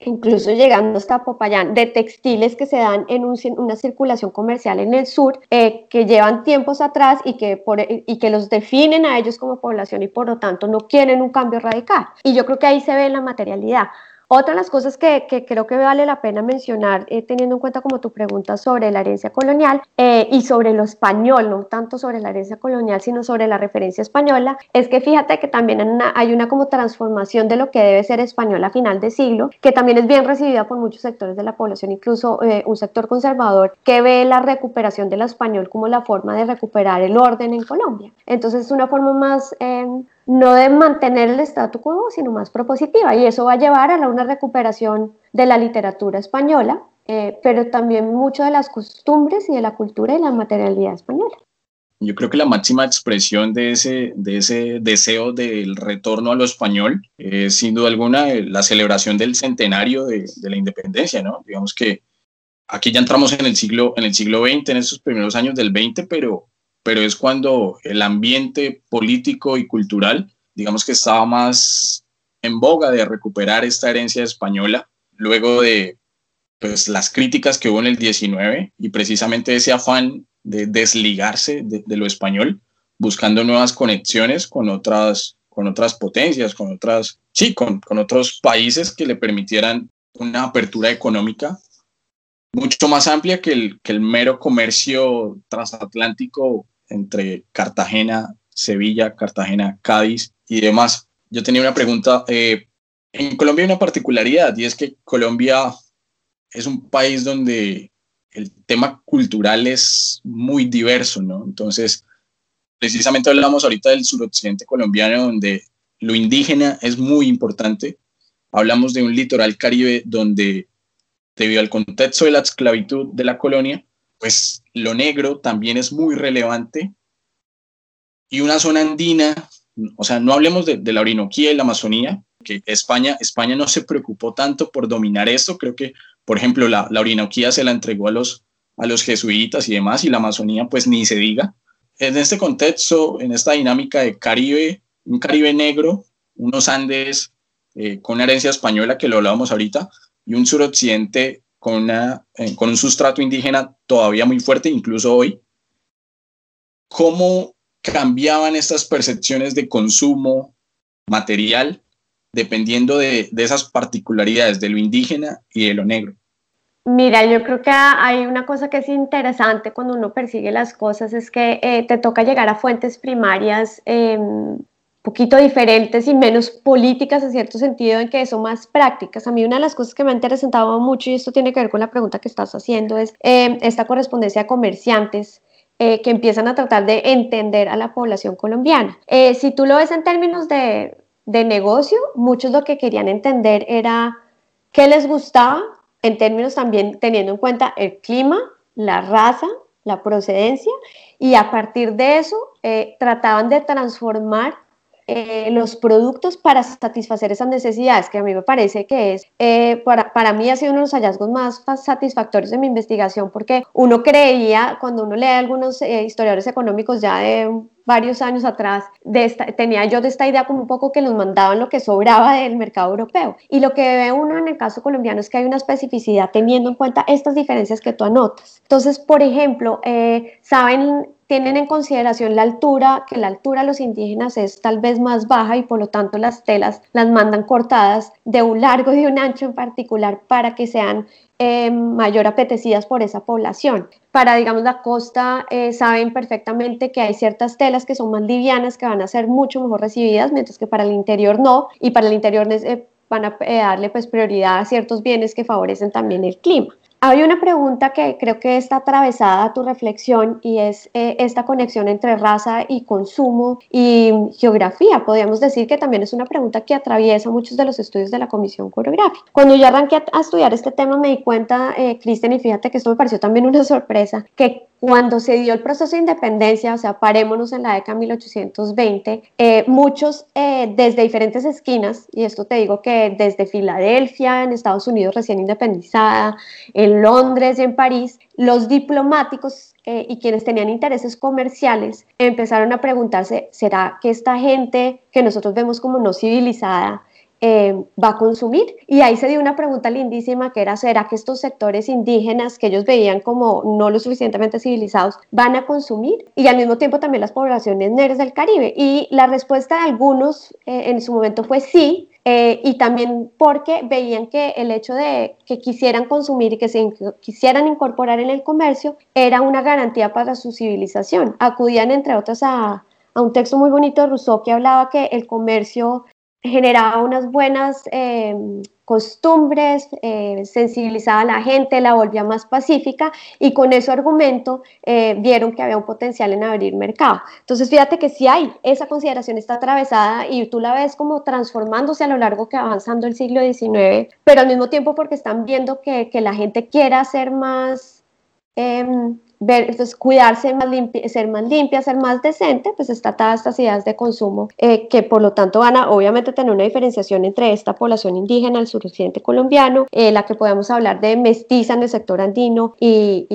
incluso llegando hasta Popayán, de textiles que se dan en una circulación comercial en el sur, eh, que llevan tiempos atrás y que, y que los definen a ellos como población y por lo tanto no quieren un cambio radical. Y yo creo que ahí se ve la materialidad. Otra de las cosas que, creo que vale la pena mencionar, eh, teniendo en cuenta como tu pregunta sobre la herencia colonial eh, y sobre lo español, no tanto sobre la herencia colonial, sino sobre la referencia española, es que fíjate que también hay una, como transformación de lo que debe ser español a final de siglo, que también es bien recibida por muchos sectores de la población, incluso eh, un sector conservador que ve la recuperación del español como la forma de recuperar el orden en Colombia. Entonces es una forma más no de mantener el statu quo, sino más propositiva. Y eso va a llevar a una recuperación de la literatura española, eh, pero también mucho de las costumbres y de la cultura y la materialidad española. Yo creo que la máxima expresión de ese, de ese deseo del retorno a lo español es sin duda alguna la celebración del centenario de, la independencia, ¿no? Digamos que aquí ya entramos en el siglo, en el siglo XX, en esos primeros años del XX, pero pero es cuando el ambiente político y cultural, digamos que estaba más en boga de recuperar esta herencia española, luego de pues las críticas que hubo en el 19 y precisamente ese afán de desligarse de, lo español, buscando nuevas conexiones con otras, con otras potencias, con otras, sí, con, con otros países que le permitieran una apertura económica mucho más amplia que el, que el mero comercio transatlántico entre Cartagena, Sevilla, Cartagena, Cádiz y demás. Yo tenía una pregunta. Eh, en Colombia hay una particularidad y es que Colombia es un país donde el tema cultural es muy diverso, ¿no? Entonces, precisamente hablamos ahorita del suroccidente colombiano, donde lo indígena es muy importante. Hablamos de un litoral caribe donde, debido al contexto de la esclavitud de la colonia, pues lo negro también es muy relevante. Y una zona andina, o sea, no hablemos de, la Orinoquía y la Amazonía, que España, España no se preocupó tanto por dominar esto, creo que por ejemplo, la, la Orinoquía se la entregó a los, a los jesuitas y demás, y la Amazonía, pues ni se diga. En este contexto, en esta dinámica de Caribe, un Caribe negro, unos Andes eh, con herencia española, que lo hablábamos ahorita, y un suroccidente con, una, eh, con un sustrato indígena todavía muy fuerte, incluso hoy. ¿Cómo cambiaban estas percepciones de consumo material dependiendo de, de, esas particularidades de lo indígena y de lo negro? Mira, yo creo que hay una cosa que es interesante cuando uno persigue las cosas, es que eh, te toca llegar a fuentes primarias em, poquito diferentes y menos políticas en cierto sentido, en que son más prácticas. A mí una de las cosas que me ha interesado mucho, y esto tiene que ver con la pregunta que estás haciendo, es em, esta correspondencia de comerciantes. Eh, que empiezan a tratar de entender a la población colombiana. Eh, si tú lo ves en términos de, de negocio, muchos lo que querían entender era qué les gustaba, en términos también teniendo en cuenta el clima, la raza, la procedencia, y a partir de eso eh, trataban de transformar eh, los productos para satisfacer esas necesidades, que a mí me parece que es, eh, para, para, mí ha sido uno de los hallazgos más satisfactorios de mi investigación, porque uno creía, cuando uno lee algunos historiadores económicos ya de varios años atrás, de tenía yo de esta idea como un poco que nos mandaban lo que sobraba del mercado europeo. Y lo que ve uno en el caso colombiano es que hay una especificidad teniendo en cuenta estas diferencias que tú anotas. Entonces, por ejemplo, eh, saben tienen en consideración la altura, que la altura de los indígenas es tal vez más baja y por lo tanto las telas las mandan cortadas de un largo y de un ancho en particular para que sean eh, mayor apetecidas por esa población. Para, digamos, la costa eh, saben perfectamente que hay ciertas telas que son más livianas, que van a ser mucho mejor recibidas, mientras que para el interior no, y para el interior eh, van a darle pues prioridad a ciertos bienes que favorecen también el clima. Hay una pregunta que creo que está atravesada a tu reflexión y es eh, esta conexión entre raza y consumo y geografía. Podríamos decir que también es una pregunta que atraviesa muchos de los estudios de la Comisión Coreográfica. Cuando yo arranqué a, estudiar este tema me di cuenta, eh, Cristian, y fíjate que esto me pareció también una sorpresa, que cuando se dio el proceso de independencia, o sea, parémonos en la década de 1820, eh, muchos eh, desde diferentes esquinas, y esto te digo que desde Filadelfia, en Estados Unidos recién independizada, en Londres y en París, los diplomáticos eh, y quienes tenían intereses comerciales empezaron a preguntarse, ¿será que esta gente que nosotros vemos como no civilizada eh, va a consumir. Y ahí se dio una pregunta lindísima que era, ¿será que estos sectores indígenas que ellos veían como no lo suficientemente civilizados van a consumir? Y al mismo tiempo también las poblaciones negras del Caribe. Y la respuesta de algunos eh, en su momento fue sí, eh, y también porque veían que el hecho de que quisieran consumir y que se quisieran incorporar en el comercio era una garantía para su civilización. Acudían, entre otras, a, a un texto muy bonito de Rousseau que hablaba que el comercio generaba unas buenas eh, costumbres, eh, sensibilizaba a la gente, la volvía más pacífica y con ese argumento eh, vieron que había un potencial en abrir mercado. Entonces fíjate que si hay, esa consideración está atravesada y tú la ves como transformándose a lo largo que avanzando el siglo XIX, pero al mismo tiempo porque están viendo que, la gente quiera ser más em, ver, pues, cuidarse, más ser más limpia, ser más decente, pues está todas estas ideas de consumo eh, que por lo tanto van a obviamente tener una diferenciación entre esta población indígena, el suroccidente colombiano, eh, la que podemos hablar de mestiza en el sector andino y,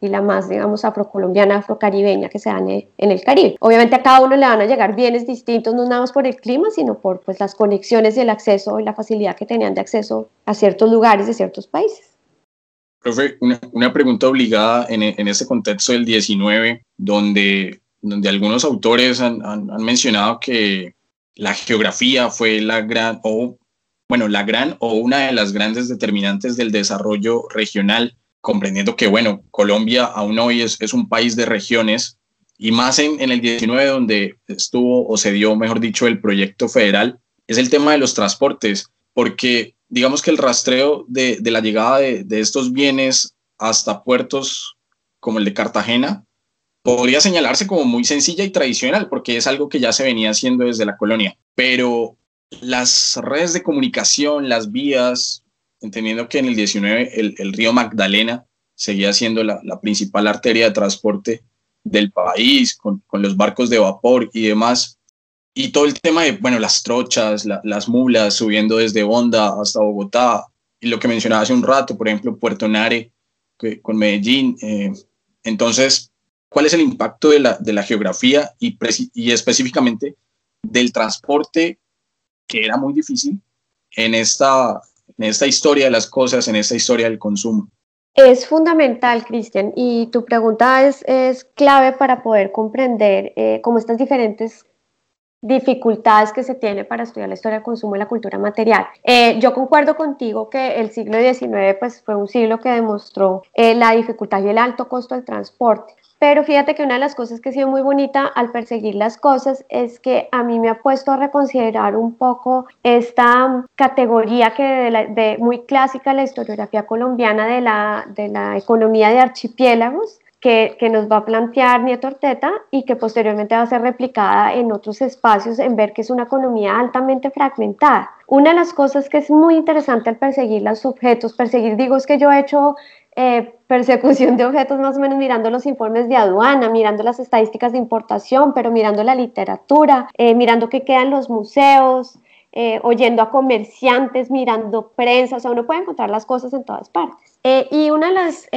y, la más, digamos, afrocolombiana, afrocaribeña que se dan en el Caribe. Obviamente a cada uno le van a llegar bienes distintos, no nada más por el clima, sino por pues, las conexiones y el acceso y la facilidad que tenían de acceso a ciertos lugares de ciertos países. Profe, una, pregunta obligada en, en este contexto del 19, donde, donde algunos autores han, han, mencionado que la geografía fue la gran, o bueno, la gran o una de las grandes determinantes del desarrollo regional, comprendiendo que, bueno, Colombia aún hoy es, es un país de regiones y más en, en, el 19 donde estuvo o se dio, mejor dicho, el proyecto federal, es el tema de los transportes, porque digamos que el rastreo de, de la llegada de, de, estos bienes hasta puertos como el de Cartagena podría señalarse como muy sencilla y tradicional, porque es algo que ya se venía haciendo desde la colonia. Pero las redes de comunicación, las vías, entendiendo que en el 19 el, el río Magdalena seguía siendo la, la, principal arteria de transporte del país, con, con los barcos de vapor y demás, y todo el tema de, bueno, las trochas, las mulas subiendo desde Honda hasta Bogotá, y lo que mencionaba hace un rato, por ejemplo, Puerto Nare que, con Medellín. Eh, entonces, ¿cuál es el impacto de la, de la geografía y, y específicamente del transporte, que era muy difícil en esta, en esta historia de las cosas, en esta historia del consumo? Es fundamental, Cristian, y tu pregunta es, es, clave para poder comprender eh, cómo estas diferentes dificultades que se tiene para estudiar la historia del consumo y la cultura material. Eh, yo concuerdo contigo que el siglo XIX pues, fue un siglo que demostró eh, la dificultad y el alto costo del transporte. Pero fíjate que una de las cosas que ha sido muy bonita al perseguir las cosas es que a mí me ha puesto a reconsiderar un poco esta categoría que de, de muy clásica la historiografía colombiana de la, de la economía de archipiélagos, que, nos va a plantear Nieto Orteta y que posteriormente va a ser replicada en otros espacios en ver que es una economía altamente fragmentada. Una de las cosas que es muy interesante al perseguir los objetos, perseguir, digo, es que yo he hecho eh, persecución de objetos más o menos mirando los informes de aduana, mirando las estadísticas de importación, pero mirando la literatura, eh, mirando qué quedan los museos, eh, oyendo a comerciantes, mirando prensa, o sea, uno puede encontrar las cosas en todas partes. y una de las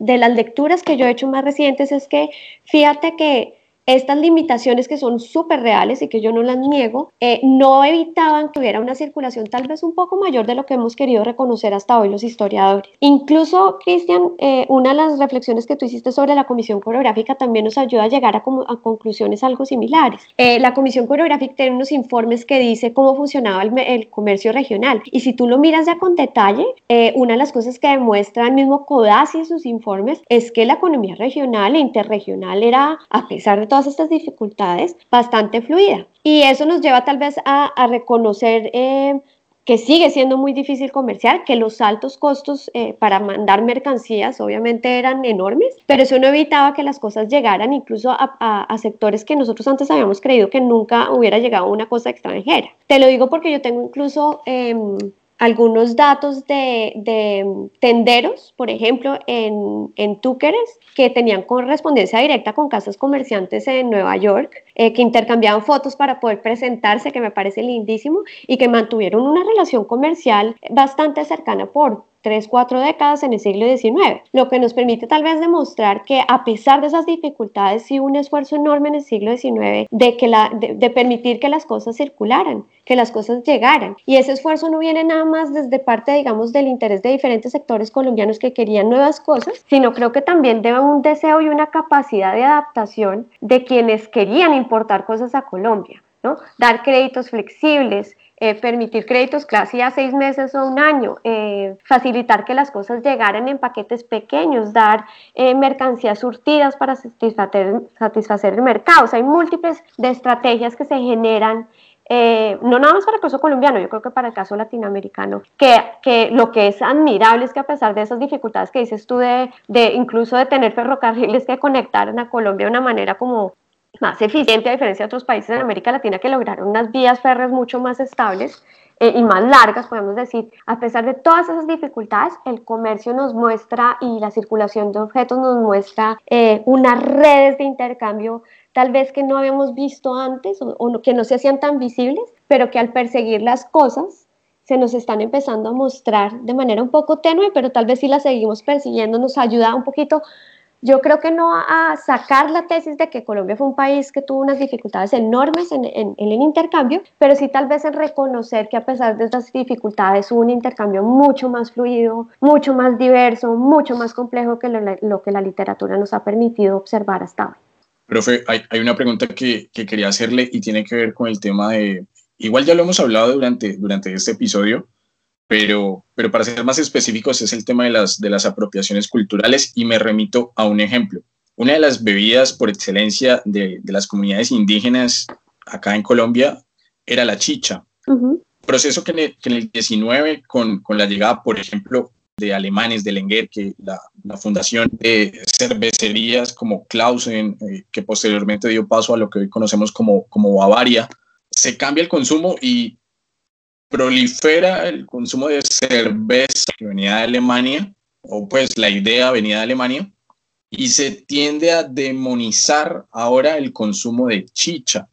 de las lecturas que yo he hecho más recientes es que fíjate que estas limitaciones que son súper reales y que yo no las niego, eh, no evitaban que hubiera una circulación tal vez un poco mayor de lo que hemos querido reconocer hasta hoy los historiadores. Incluso, Cristian, eh, una de las reflexiones que tú hiciste sobre la Comisión Coreográfica también nos ayuda a llegar a, conclusiones algo similares. Eh, la Comisión Coreográfica tiene unos informes que dice cómo funcionaba el, el, comercio regional y si tú lo miras ya con detalle, una de las cosas que demuestra el mismo CODASI en sus informes es que la economía regional e interregional era, a pesar de todas estas dificultades bastante fluida. Y eso nos lleva tal vez a, reconocer eh, que sigue siendo muy difícil comerciar, que los altos costos eh, para mandar mercancías obviamente eran enormes, pero eso no evitaba que las cosas llegaran incluso a, sectores que nosotros antes habíamos creído que nunca hubiera llegado una cosa extranjera. Te lo digo porque yo tengo incluso... Em, algunos datos de, tenderos, por ejemplo, en, en Túqueres, que tenían correspondencia directa con casas comerciantes en Nueva York, eh, que intercambiaban fotos para poder presentarse, que me parece lindísimo, y que mantuvieron una relación comercial bastante cercana por tres, cuatro décadas en el siglo XIX, lo que nos permite tal vez demostrar que a pesar de esas dificultades, hubo un esfuerzo enorme en el siglo XIX de, que la, de, permitir que las cosas circularan, que las cosas llegaran. Y ese esfuerzo no viene nada más desde parte, digamos, del interés de diferentes sectores colombianos que querían nuevas cosas, sino creo que también debe un deseo y una capacidad de adaptación de quienes querían importar cosas a Colombia. ¿no? Dar créditos flexibles, eh, permitir créditos casi a seis meses o un año, eh, facilitar que las cosas llegaran en paquetes pequeños, dar eh, mercancías surtidas para satisfacer, satisfacer el mercado. O sea, hay múltiples de estrategias que se generan no nada más para el caso colombiano, yo creo que para el caso latinoamericano, que, que, lo que es admirable es que a pesar de esas dificultades que dices tú de, de incluso de tener ferrocarriles que conectaran a Colombia de una manera como más eficiente a diferencia de otros países en América Latina que lograron unas vías férreas mucho más estables eh, y más largas, podemos decir. A pesar de todas esas dificultades, el comercio nos muestra y la circulación de objetos nos muestra eh, unas redes de intercambio tal vez que no habíamos visto antes o, que no se hacían tan visibles, pero que al perseguir las cosas se nos están empezando a mostrar de manera un poco tenue, pero tal vez si las seguimos persiguiendo nos ayuda un poquito yo creo que no a sacar la tesis de que Colombia fue un país que tuvo unas dificultades enormes en, en, el intercambio, pero sí tal vez en reconocer que a pesar de estas dificultades hubo un intercambio mucho más fluido, mucho más diverso, mucho más complejo que lo, lo que la literatura nos ha permitido observar hasta hoy. Profe, hay, hay una pregunta que, que, quería hacerle y tiene que ver con el tema de, igual ya lo hemos hablado durante, durante este episodio, pero, pero para ser más específicos es el tema de las, de las apropiaciones culturales y me remito a un ejemplo. Una de las bebidas por excelencia de, de las comunidades indígenas acá en Colombia era la chicha. Proceso que en, el, que en, el, 19, con, con, la llegada, por ejemplo, de alemanes de Lenguer, que la, la fundación de cervecerías como Clausen, eh, que posteriormente dio paso a lo que hoy conocemos como, como Bavaria, se cambia el consumo y prolifera el consumo de cerveza que venía de Alemania, o pues la idea venía de Alemania, y se tiende a demonizar ahora el consumo de chicha.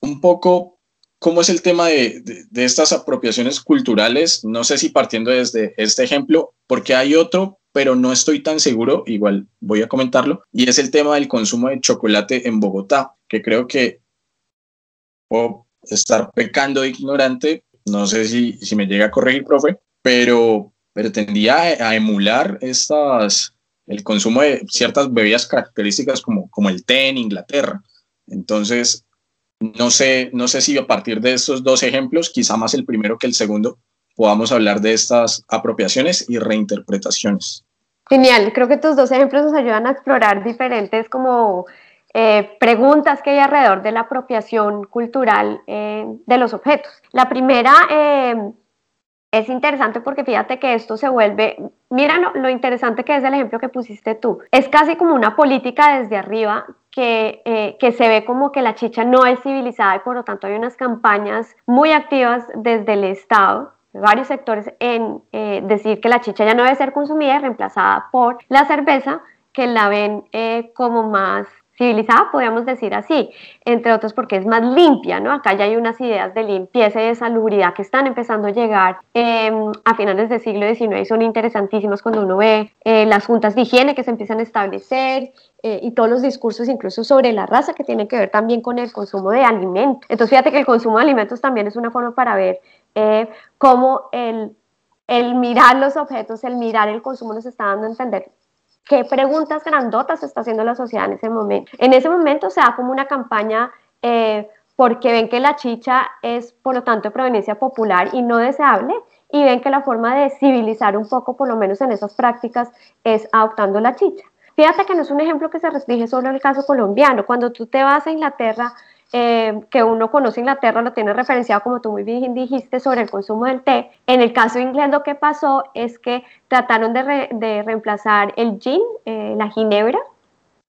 Un poco, ¿cómo es el tema de, de, estas apropiaciones culturales? No sé si partiendo desde este ejemplo, porque hay otro, pero no estoy tan seguro, igual voy a comentarlo, y es el tema del consumo de chocolate en Bogotá, que creo que puedo estar pecando de ignorante, no sé si, me llega a corregir, profe, pero, pero tendía a, emular estas, el consumo de ciertas bebidas características como, como el té en Inglaterra. Entonces, no sé, no sé si a partir de estos dos ejemplos, quizá más el primero que el segundo, podamos hablar de estas apropiaciones y reinterpretaciones. Genial, creo que tus dos ejemplos nos ayudan a explorar diferentes como eh, preguntas que hay alrededor de la apropiación cultural eh, de los objetos. La primera eh, es interesante porque fíjate que esto se vuelve, mira lo, interesante que es el ejemplo que pusiste tú, es casi como una política desde arriba que, que se ve como que la chicha no es civilizada y por lo tanto hay unas campañas muy activas desde el Estado varios sectores en decir que la chicha ya no debe ser consumida y reemplazada por la cerveza, que la ven como más civilizada, podríamos decir así, entre otros porque es más limpia, ¿no? Acá ya hay unas ideas de limpieza y de salubridad que están empezando a llegar em, a finales del siglo XIX son interesantísimas cuando uno ve eh, las juntas de higiene que se empiezan a establecer eh, y todos los discursos incluso sobre la raza que tienen que ver también con el consumo de alimentos. Entonces fíjate que el consumo de alimentos también es una forma para ver eh, cómo el el mirar los objetos, el mirar el consumo nos está dando a entender qué preguntas grandotas está haciendo la sociedad en ese momento. En ese momento se da como una campaña eh, porque ven que la chicha es, por lo tanto, de proveniencia popular y no deseable, y ven que la forma de civilizar un poco, por lo menos en esas prácticas, es adoptando la chicha. Fíjate que no es un ejemplo que se restringe solo al caso colombiano. Cuando tú te vas a Inglaterra, eh, que uno conoce Inglaterra, lo tiene referenciado como tú muy bien dijiste sobre el consumo del té. En el caso inglés lo que pasó es que trataron de, reemplazar el gin, eh, la ginebra,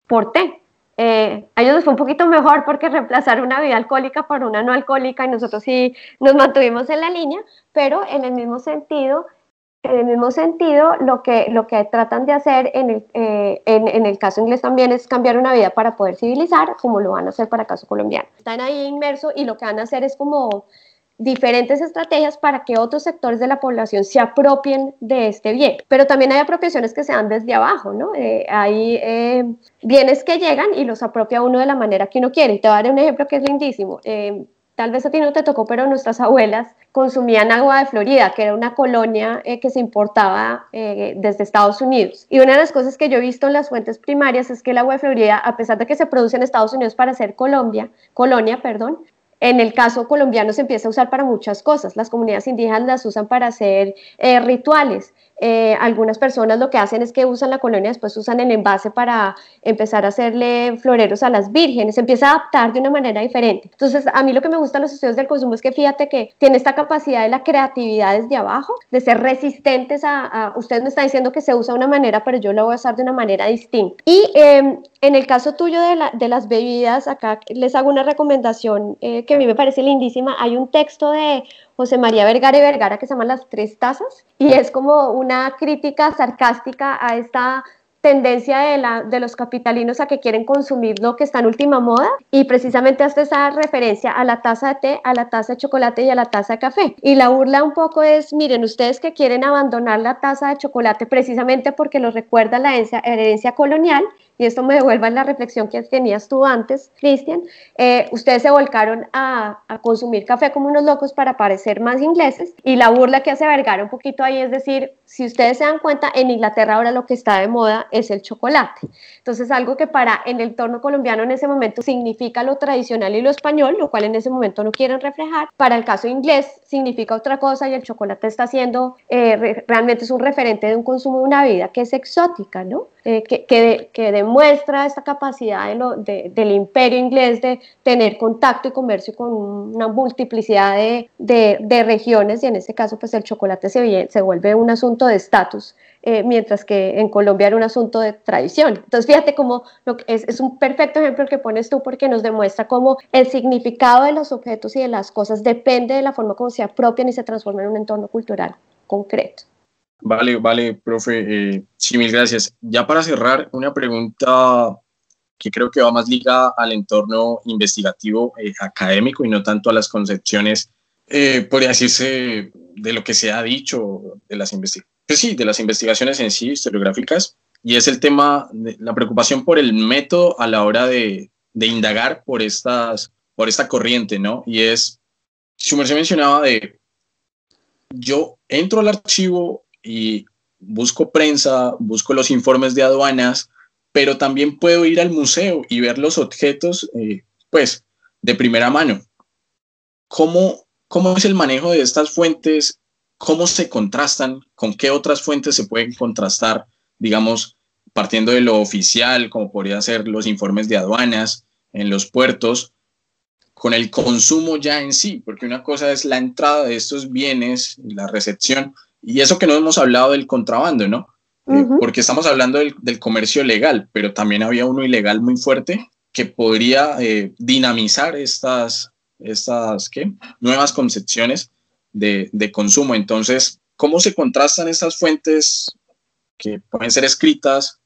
por té. Eh, a ellos les fue un poquito mejor porque reemplazar una bebida alcohólica por una no alcohólica y nosotros sí nos mantuvimos en la línea, pero en el mismo sentido en el mismo sentido, lo que, lo que tratan de hacer en el, eh, en, el caso inglés también es cambiar una vida para poder civilizar, como lo van a hacer para el caso colombiano. Están ahí inmersos y lo que van a hacer es como diferentes estrategias para que otros sectores de la población se apropien de este bien. Pero también hay apropiaciones que se dan desde abajo, ¿no? Eh, hay eh, bienes que llegan y los apropia uno de la manera que uno quiere. Y te voy a dar un ejemplo que es lindísimo. Tal vez a ti no te tocó, pero nuestras abuelas consumían agua de Florida, que era una colonia eh, que se importaba eh, desde Estados Unidos. Y una de las cosas que yo he visto en las fuentes primarias es que el agua de Florida, a pesar de que se produce en Estados Unidos para hacer Colombia, colonia, perdón, en el caso colombiano se empieza a usar para muchas cosas. Las comunidades indígenas las usan para hacer eh, rituales. Eh, algunas personas lo que hacen es que usan la colonia, después usan el envase para empezar a hacerle floreros a las vírgenes, se empieza a adaptar de una manera diferente. Entonces, a mí lo que me gusta de los estudios del consumo es que fíjate que tiene esta capacidad de la creatividad desde abajo, de ser resistentes a, usted me está diciendo que se usa de una manera, pero yo lo voy a usar de una manera distinta. Y em, en el caso tuyo de, la, de, las bebidas, acá les hago una recomendación eh, que a mí me parece lindísima. Hay un texto de José María Vergara y Vergara que se llama Las Tres Tazas y es como una crítica sarcástica a esta tendencia de, la, de los capitalinos a que quieren consumir lo que está en última moda y precisamente hace esa referencia a la taza de té, a la taza de chocolate y a la taza de café. Y la burla un poco es, miren, ustedes que quieren abandonar la taza de chocolate precisamente porque los recuerda la herencia, herencia colonial y esto me devuelva en la reflexión que tenías tú antes, Cristian, eh, ustedes se volcaron a, consumir café como unos locos para parecer más ingleses y la burla que hace Vergara un poquito ahí es decir, si ustedes se dan cuenta, en Inglaterra ahora lo que está de moda es el chocolate. Entonces, algo que para en el entorno colombiano en ese momento significa lo tradicional y lo español, lo cual en ese momento no quieren reflejar, para el caso inglés significa otra cosa y el chocolate está siendo, eh, realmente es un referente de un consumo de una vida que es exótica, ¿no? Eh, que, que, demuestra esta capacidad de del imperio inglés de tener contacto y comercio con una multiplicidad de, de, regiones y en este caso pues el chocolate se, se vuelve un asunto de estatus, eh, mientras que en Colombia era un asunto de tradición. Entonces fíjate cómo lo que es, es un perfecto ejemplo el que pones tú porque nos demuestra cómo el significado de los objetos y de las cosas depende de la forma como se apropian y se transforman en un entorno cultural concreto. Vale, vale, profe. Eh, sí, mil gracias. Ya para cerrar, una pregunta que creo que va más ligada al entorno investigativo eh, académico y no tanto a las concepciones, eh, podría decirse, de lo que se ha dicho de las. Pues sí, de las investigaciones en sí, historiográficas, y es el tema de la preocupación por el método a la hora de, de indagar por, estas, por esta corriente, ¿no? Y es, su merced mencionaba de, yo entro al archivo y busco prensa, busco los informes de aduanas, pero también puedo ir al museo y ver los objetos, eh, pues, de primera mano. ¿Cómo, ¿Cómo es el manejo de estas fuentes? ¿Cómo se contrastan? ¿Con qué otras fuentes se pueden contrastar? Digamos, partiendo de lo oficial, como podrían ser los informes de aduanas en los puertos, con el consumo ya en sí, porque una cosa es la entrada de estos bienes la recepción, y eso que no hemos hablado del contrabando, ¿no? Eh, porque estamos hablando del, comercio legal, pero también había uno ilegal muy fuerte que podría eh, dinamizar estas, estas ¿qué? nuevas concepciones de, de, consumo. Entonces, ¿cómo se contrastan estas fuentes que pueden ser escritas,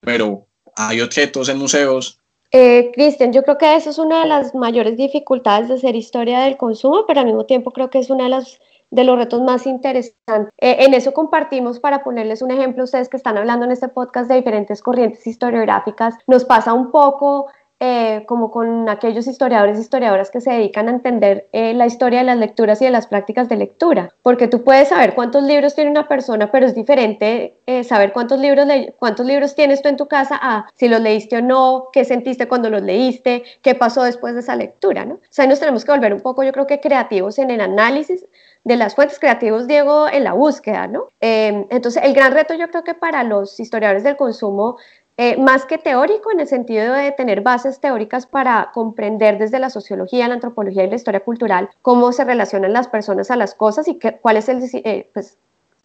pero hay objetos en museos? Eh, Cristian, yo creo que eso es una de las mayores dificultades de hacer historia del consumo, pero al mismo tiempo creo que es una de las de los retos más interesantes. Eh, en eso compartimos, para ponerles un ejemplo, ustedes que están hablando en este podcast de diferentes corrientes historiográficas, nos pasa un poco eh, como con aquellos historiadores y historiadoras que se dedican a entender eh, la historia de las lecturas y de las prácticas de lectura, porque tú puedes saber cuántos libros tiene una persona, pero es diferente saber cuántos libros, cuántos libros tienes tú en tu casa a si los leíste o no, qué sentiste cuando los leíste, qué pasó después de esa lectura, ¿no? O sea, nos tenemos que volver un poco, yo creo que creativos en el análisis de las fuentes creativas, Diego, en la búsqueda, ¿no? Em, entonces, el gran reto yo creo que para los historiadores del consumo, eh, más que teórico, en el sentido de tener bases teóricas para comprender desde la sociología, la antropología y la historia cultural cómo se relacionan las personas a las cosas y cuál es el, eh, pues,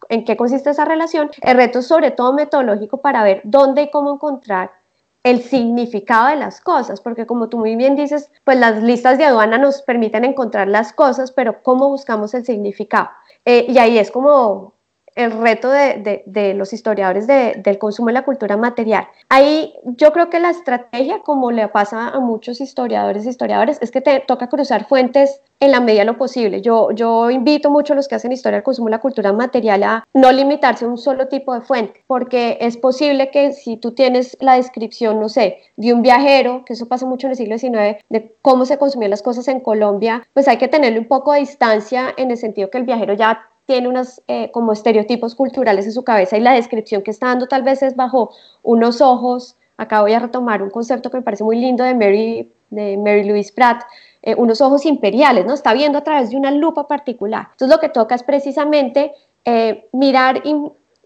en qué consiste esa relación. El reto sobre todo metodológico para ver dónde y cómo encontrar el significado de las cosas, porque como tú muy bien dices, pues las listas de aduana nos permiten encontrar las cosas, pero ¿cómo buscamos el significado? Eh, y ahí es como el reto de, los historiadores del consumo de la cultura material. Ahí yo creo que la estrategia, como le pasa a muchos historiadores y historiadores, es que te toca cruzar fuentes en la medida de lo posible. Yo, yo invito mucho a los que hacen historia del consumo de la cultura material a no limitarse a un solo tipo de fuente, porque es posible que si tú tienes la descripción, no sé, de un viajero, que eso pasa mucho en el siglo XIX, de cómo se consumían las cosas en Colombia, pues hay que tenerle un poco de distancia en el sentido que el viajero ya tiene unos eh, como estereotipos culturales en su cabeza y la descripción que está dando tal vez es bajo unos ojos, acá voy a retomar un concepto que me parece muy lindo de Mary, de Mary Louise Pratt, eh, unos ojos imperiales, ¿no? Está viendo a través de una lupa particular. Entonces lo que toca es precisamente eh, mirar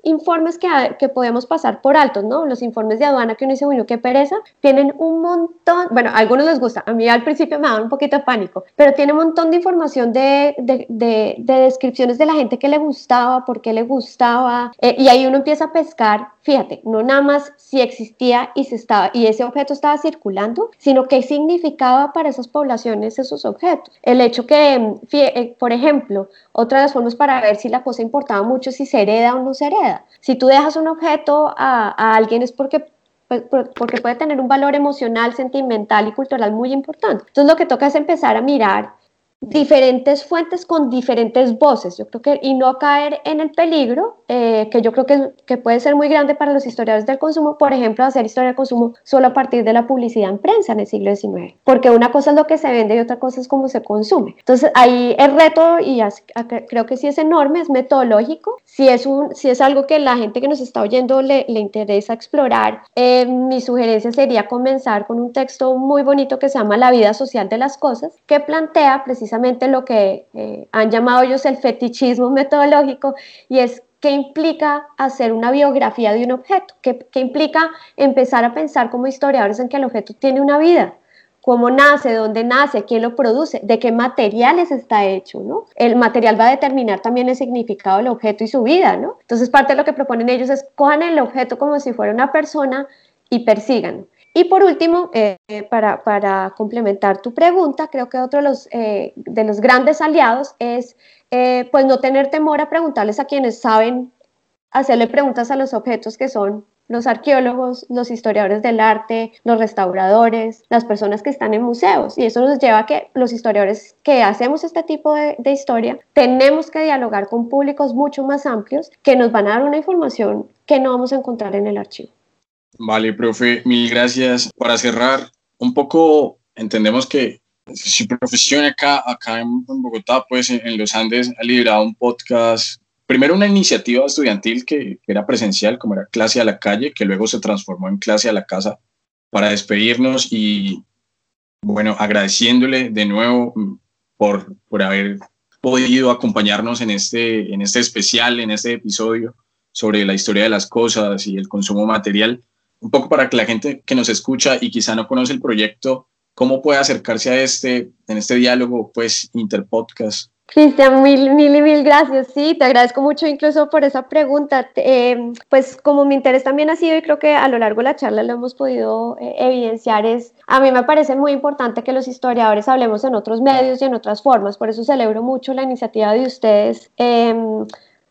informes que, que, podemos pasar por altos, ¿no? Los informes de aduana que uno dice, bueno, qué pereza, tienen un montón, bueno, a algunos les gusta, a mí al principio me daban un poquito de pánico, pero tiene un montón de información de, de, de, descripciones de la gente que le gustaba, por qué le gustaba, eh, y ahí uno empieza a pescar, fíjate, no nada más si existía y, se estaba, y ese objeto estaba circulando, sino qué significaba para esas poblaciones esos objetos. El hecho que, eh, por ejemplo, otra de las formas para ver si la cosa importaba mucho si se hereda o no se hereda, si tú dejas un objeto a, alguien es porque pues, porque puede tener un valor emocional, sentimental y cultural muy importante. Entonces lo que toca es empezar a mirar diferentes fuentes con diferentes voces, yo creo que, y no caer en el peligro, eh, que yo creo que, que, puede ser muy grande para los historiadores del consumo, por ejemplo, hacer historia del consumo solo a partir de la publicidad en prensa en el siglo XIX, porque una cosa es lo que se vende y otra cosa es cómo se consume. Entonces, ahí el reto, y creo que sí es enorme, es metodológico, si es, un, si es algo que la gente que nos está oyendo le, le interesa explorar, eh, mi sugerencia sería comenzar con un texto muy bonito que se llama La vida social de las cosas, que plantea precisamente precisamente lo que eh, han llamado ellos el fetichismo metodológico y es qué implica hacer una biografía de un objeto, qué, implica empezar a pensar como historiadores en que el objeto tiene una vida, cómo nace, dónde nace, quién lo produce, de qué materiales está hecho, ¿no? El material va a determinar también el significado del objeto y su vida, ¿no? Entonces parte de lo que proponen ellos es cojan el objeto como si fuera una persona y persigan. Y por último, eh, para, complementar tu pregunta, creo que otro de los, eh, grandes aliados es eh, pues no tener temor a preguntarles a quienes saben hacerle preguntas a los objetos que son los arqueólogos, los historiadores del arte, los restauradores, las personas que están en museos. Y eso nos lleva a que los historiadores que hacemos este tipo de, de, historia tenemos que dialogar con públicos mucho más amplios que nos van a dar una información que no vamos a encontrar en el archivo. Vale, profe, mil gracias. Para cerrar, un poco entendemos que su profesión acá, acá en, Bogotá, pues en, los Andes, ha liderado un podcast, primero una iniciativa estudiantil que, era presencial, como era clase a la calle, que luego se transformó en clase a la casa, para despedirnos y, bueno, agradeciéndole de nuevo por, por haber podido acompañarnos en este, en este especial, en este episodio sobre la historia de las cosas y el consumo material un poco para que la gente que nos escucha y quizá no conoce el proyecto, cómo puede acercarse a este, en este diálogo, pues, interpodcast. Cristian, mil, mil y mil gracias. Sí, te agradezco mucho incluso por esa pregunta. Eh, pues como mi interés también ha sido, y creo que a lo largo de la charla lo hemos podido eh, evidenciar, es, a mí me parece muy importante que los historiadores hablemos en otros medios y en otras formas. Por eso celebro mucho la iniciativa de ustedes. Eh,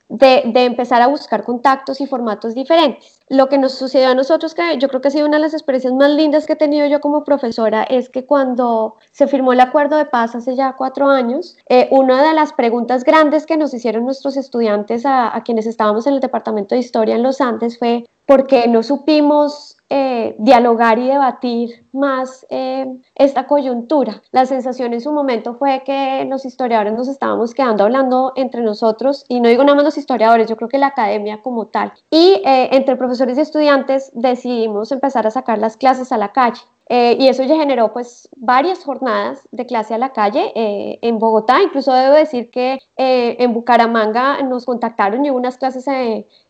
de, empezar a buscar contactos y formatos diferentes. Lo que nos sucedió a nosotros, que yo creo que ha sido una de las experiencias más lindas que he tenido yo como profesora, es que cuando se firmó el acuerdo de paz hace ya cuatro años, eh, una de las preguntas grandes que nos hicieron nuestros estudiantes a, a quienes estábamos en el Departamento de Historia en los Andes fue, ¿por qué no supimos eh, dialogar y debatir más eh, esta coyuntura. La sensación en su momento fue que los historiadores nos estábamos quedando hablando entre nosotros, y no digo nada más los historiadores, yo creo que la academia como tal. Y eh, entre profesores y estudiantes decidimos empezar a sacar las clases a la calle. y eso ya generó pues varias jornadas de clase a la calle en Bogotá. Incluso debo decir que en Bucaramanga nos contactaron y unas clases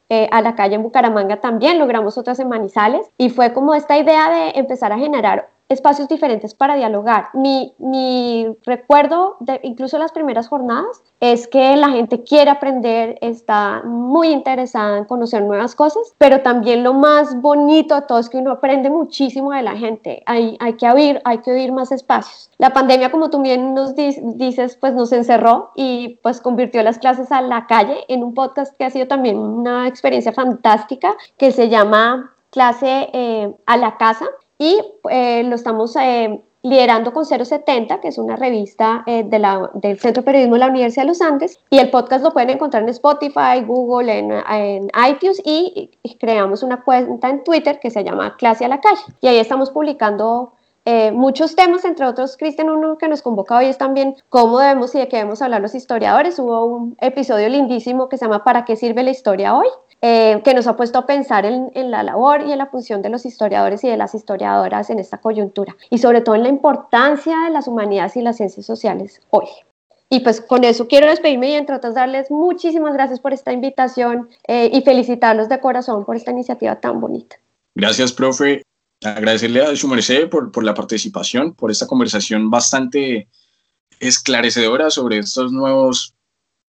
eh, a la calle en Bucaramanga también, logramos otras en Manizales y fue como esta idea de empezar a generar espacios diferentes para dialogar. Mi, mi recuerdo de incluso las primeras jornadas es que la gente quiere aprender, está muy interesada en conocer nuevas cosas, pero también lo más bonito de todo es que uno aprende muchísimo de la gente. Hay, hay que oír, hay que oír más espacios. La pandemia, como tú bien nos dices, pues nos encerró y pues convirtió las clases a la calle en un podcast que ha sido también una experiencia fantástica que se llama clase eh, a la casa y eh, lo estamos eh, liderando con 070, que es una revista eh, de la, del Centro de Periodismo de la Universidad de los Andes, y el podcast lo pueden encontrar en Spotify, Google, en, en iTunes, y, creamos una cuenta en Twitter que se llama Clase a la Calle, y ahí estamos publicando muchos temas, entre otros, Cristian, uno que nos convoca hoy es también cómo debemos y de qué debemos hablar los historiadores. Hubo un episodio lindísimo que se llama ¿Para qué sirve la historia hoy? Eh, que nos ha puesto a pensar en, la labor y en la función de los historiadores y de las historiadoras en esta coyuntura y sobre todo en la importancia de las humanidades y las ciencias sociales hoy. Y pues con eso quiero despedirme y entre otras darles muchísimas gracias por esta invitación eh, y felicitarlos de corazón por esta iniciativa tan bonita. Gracias, profe. Agradecerle a su merced por, por la participación, por esta conversación bastante esclarecedora sobre estos nuevos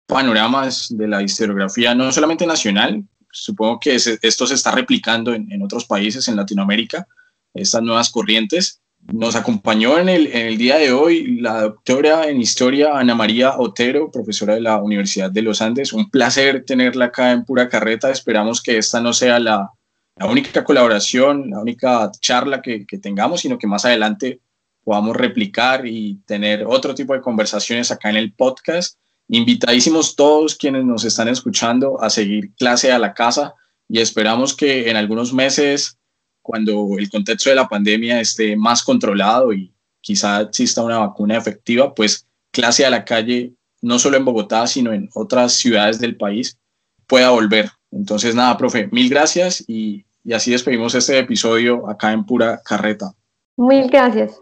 panoramas de la historiografía, no solamente nacional, supongo que esto se está replicando en, otros países en Latinoamérica, estas nuevas corrientes. Nos acompañó en el, día de hoy la doctora en historia Ana María Otero, profesora de la Universidad de los Andes. Un placer tenerla acá en Pura Carreta. Esperamos que esta no sea la, la única colaboración, la única charla que, que, tengamos, sino que más adelante podamos replicar y tener otro tipo de conversaciones acá en el podcast. Invitadísimos todos quienes nos están escuchando a seguir clase a la casa y esperamos que en algunos meses, cuando el contexto de la pandemia esté más controlado y quizá exista una vacuna efectiva, pues clase a la calle, no solo en Bogotá, sino en otras ciudades del país, pueda volver. Entonces, nada, profe, mil gracias y, y así despedimos este episodio acá en Pura Carreta. Mil gracias.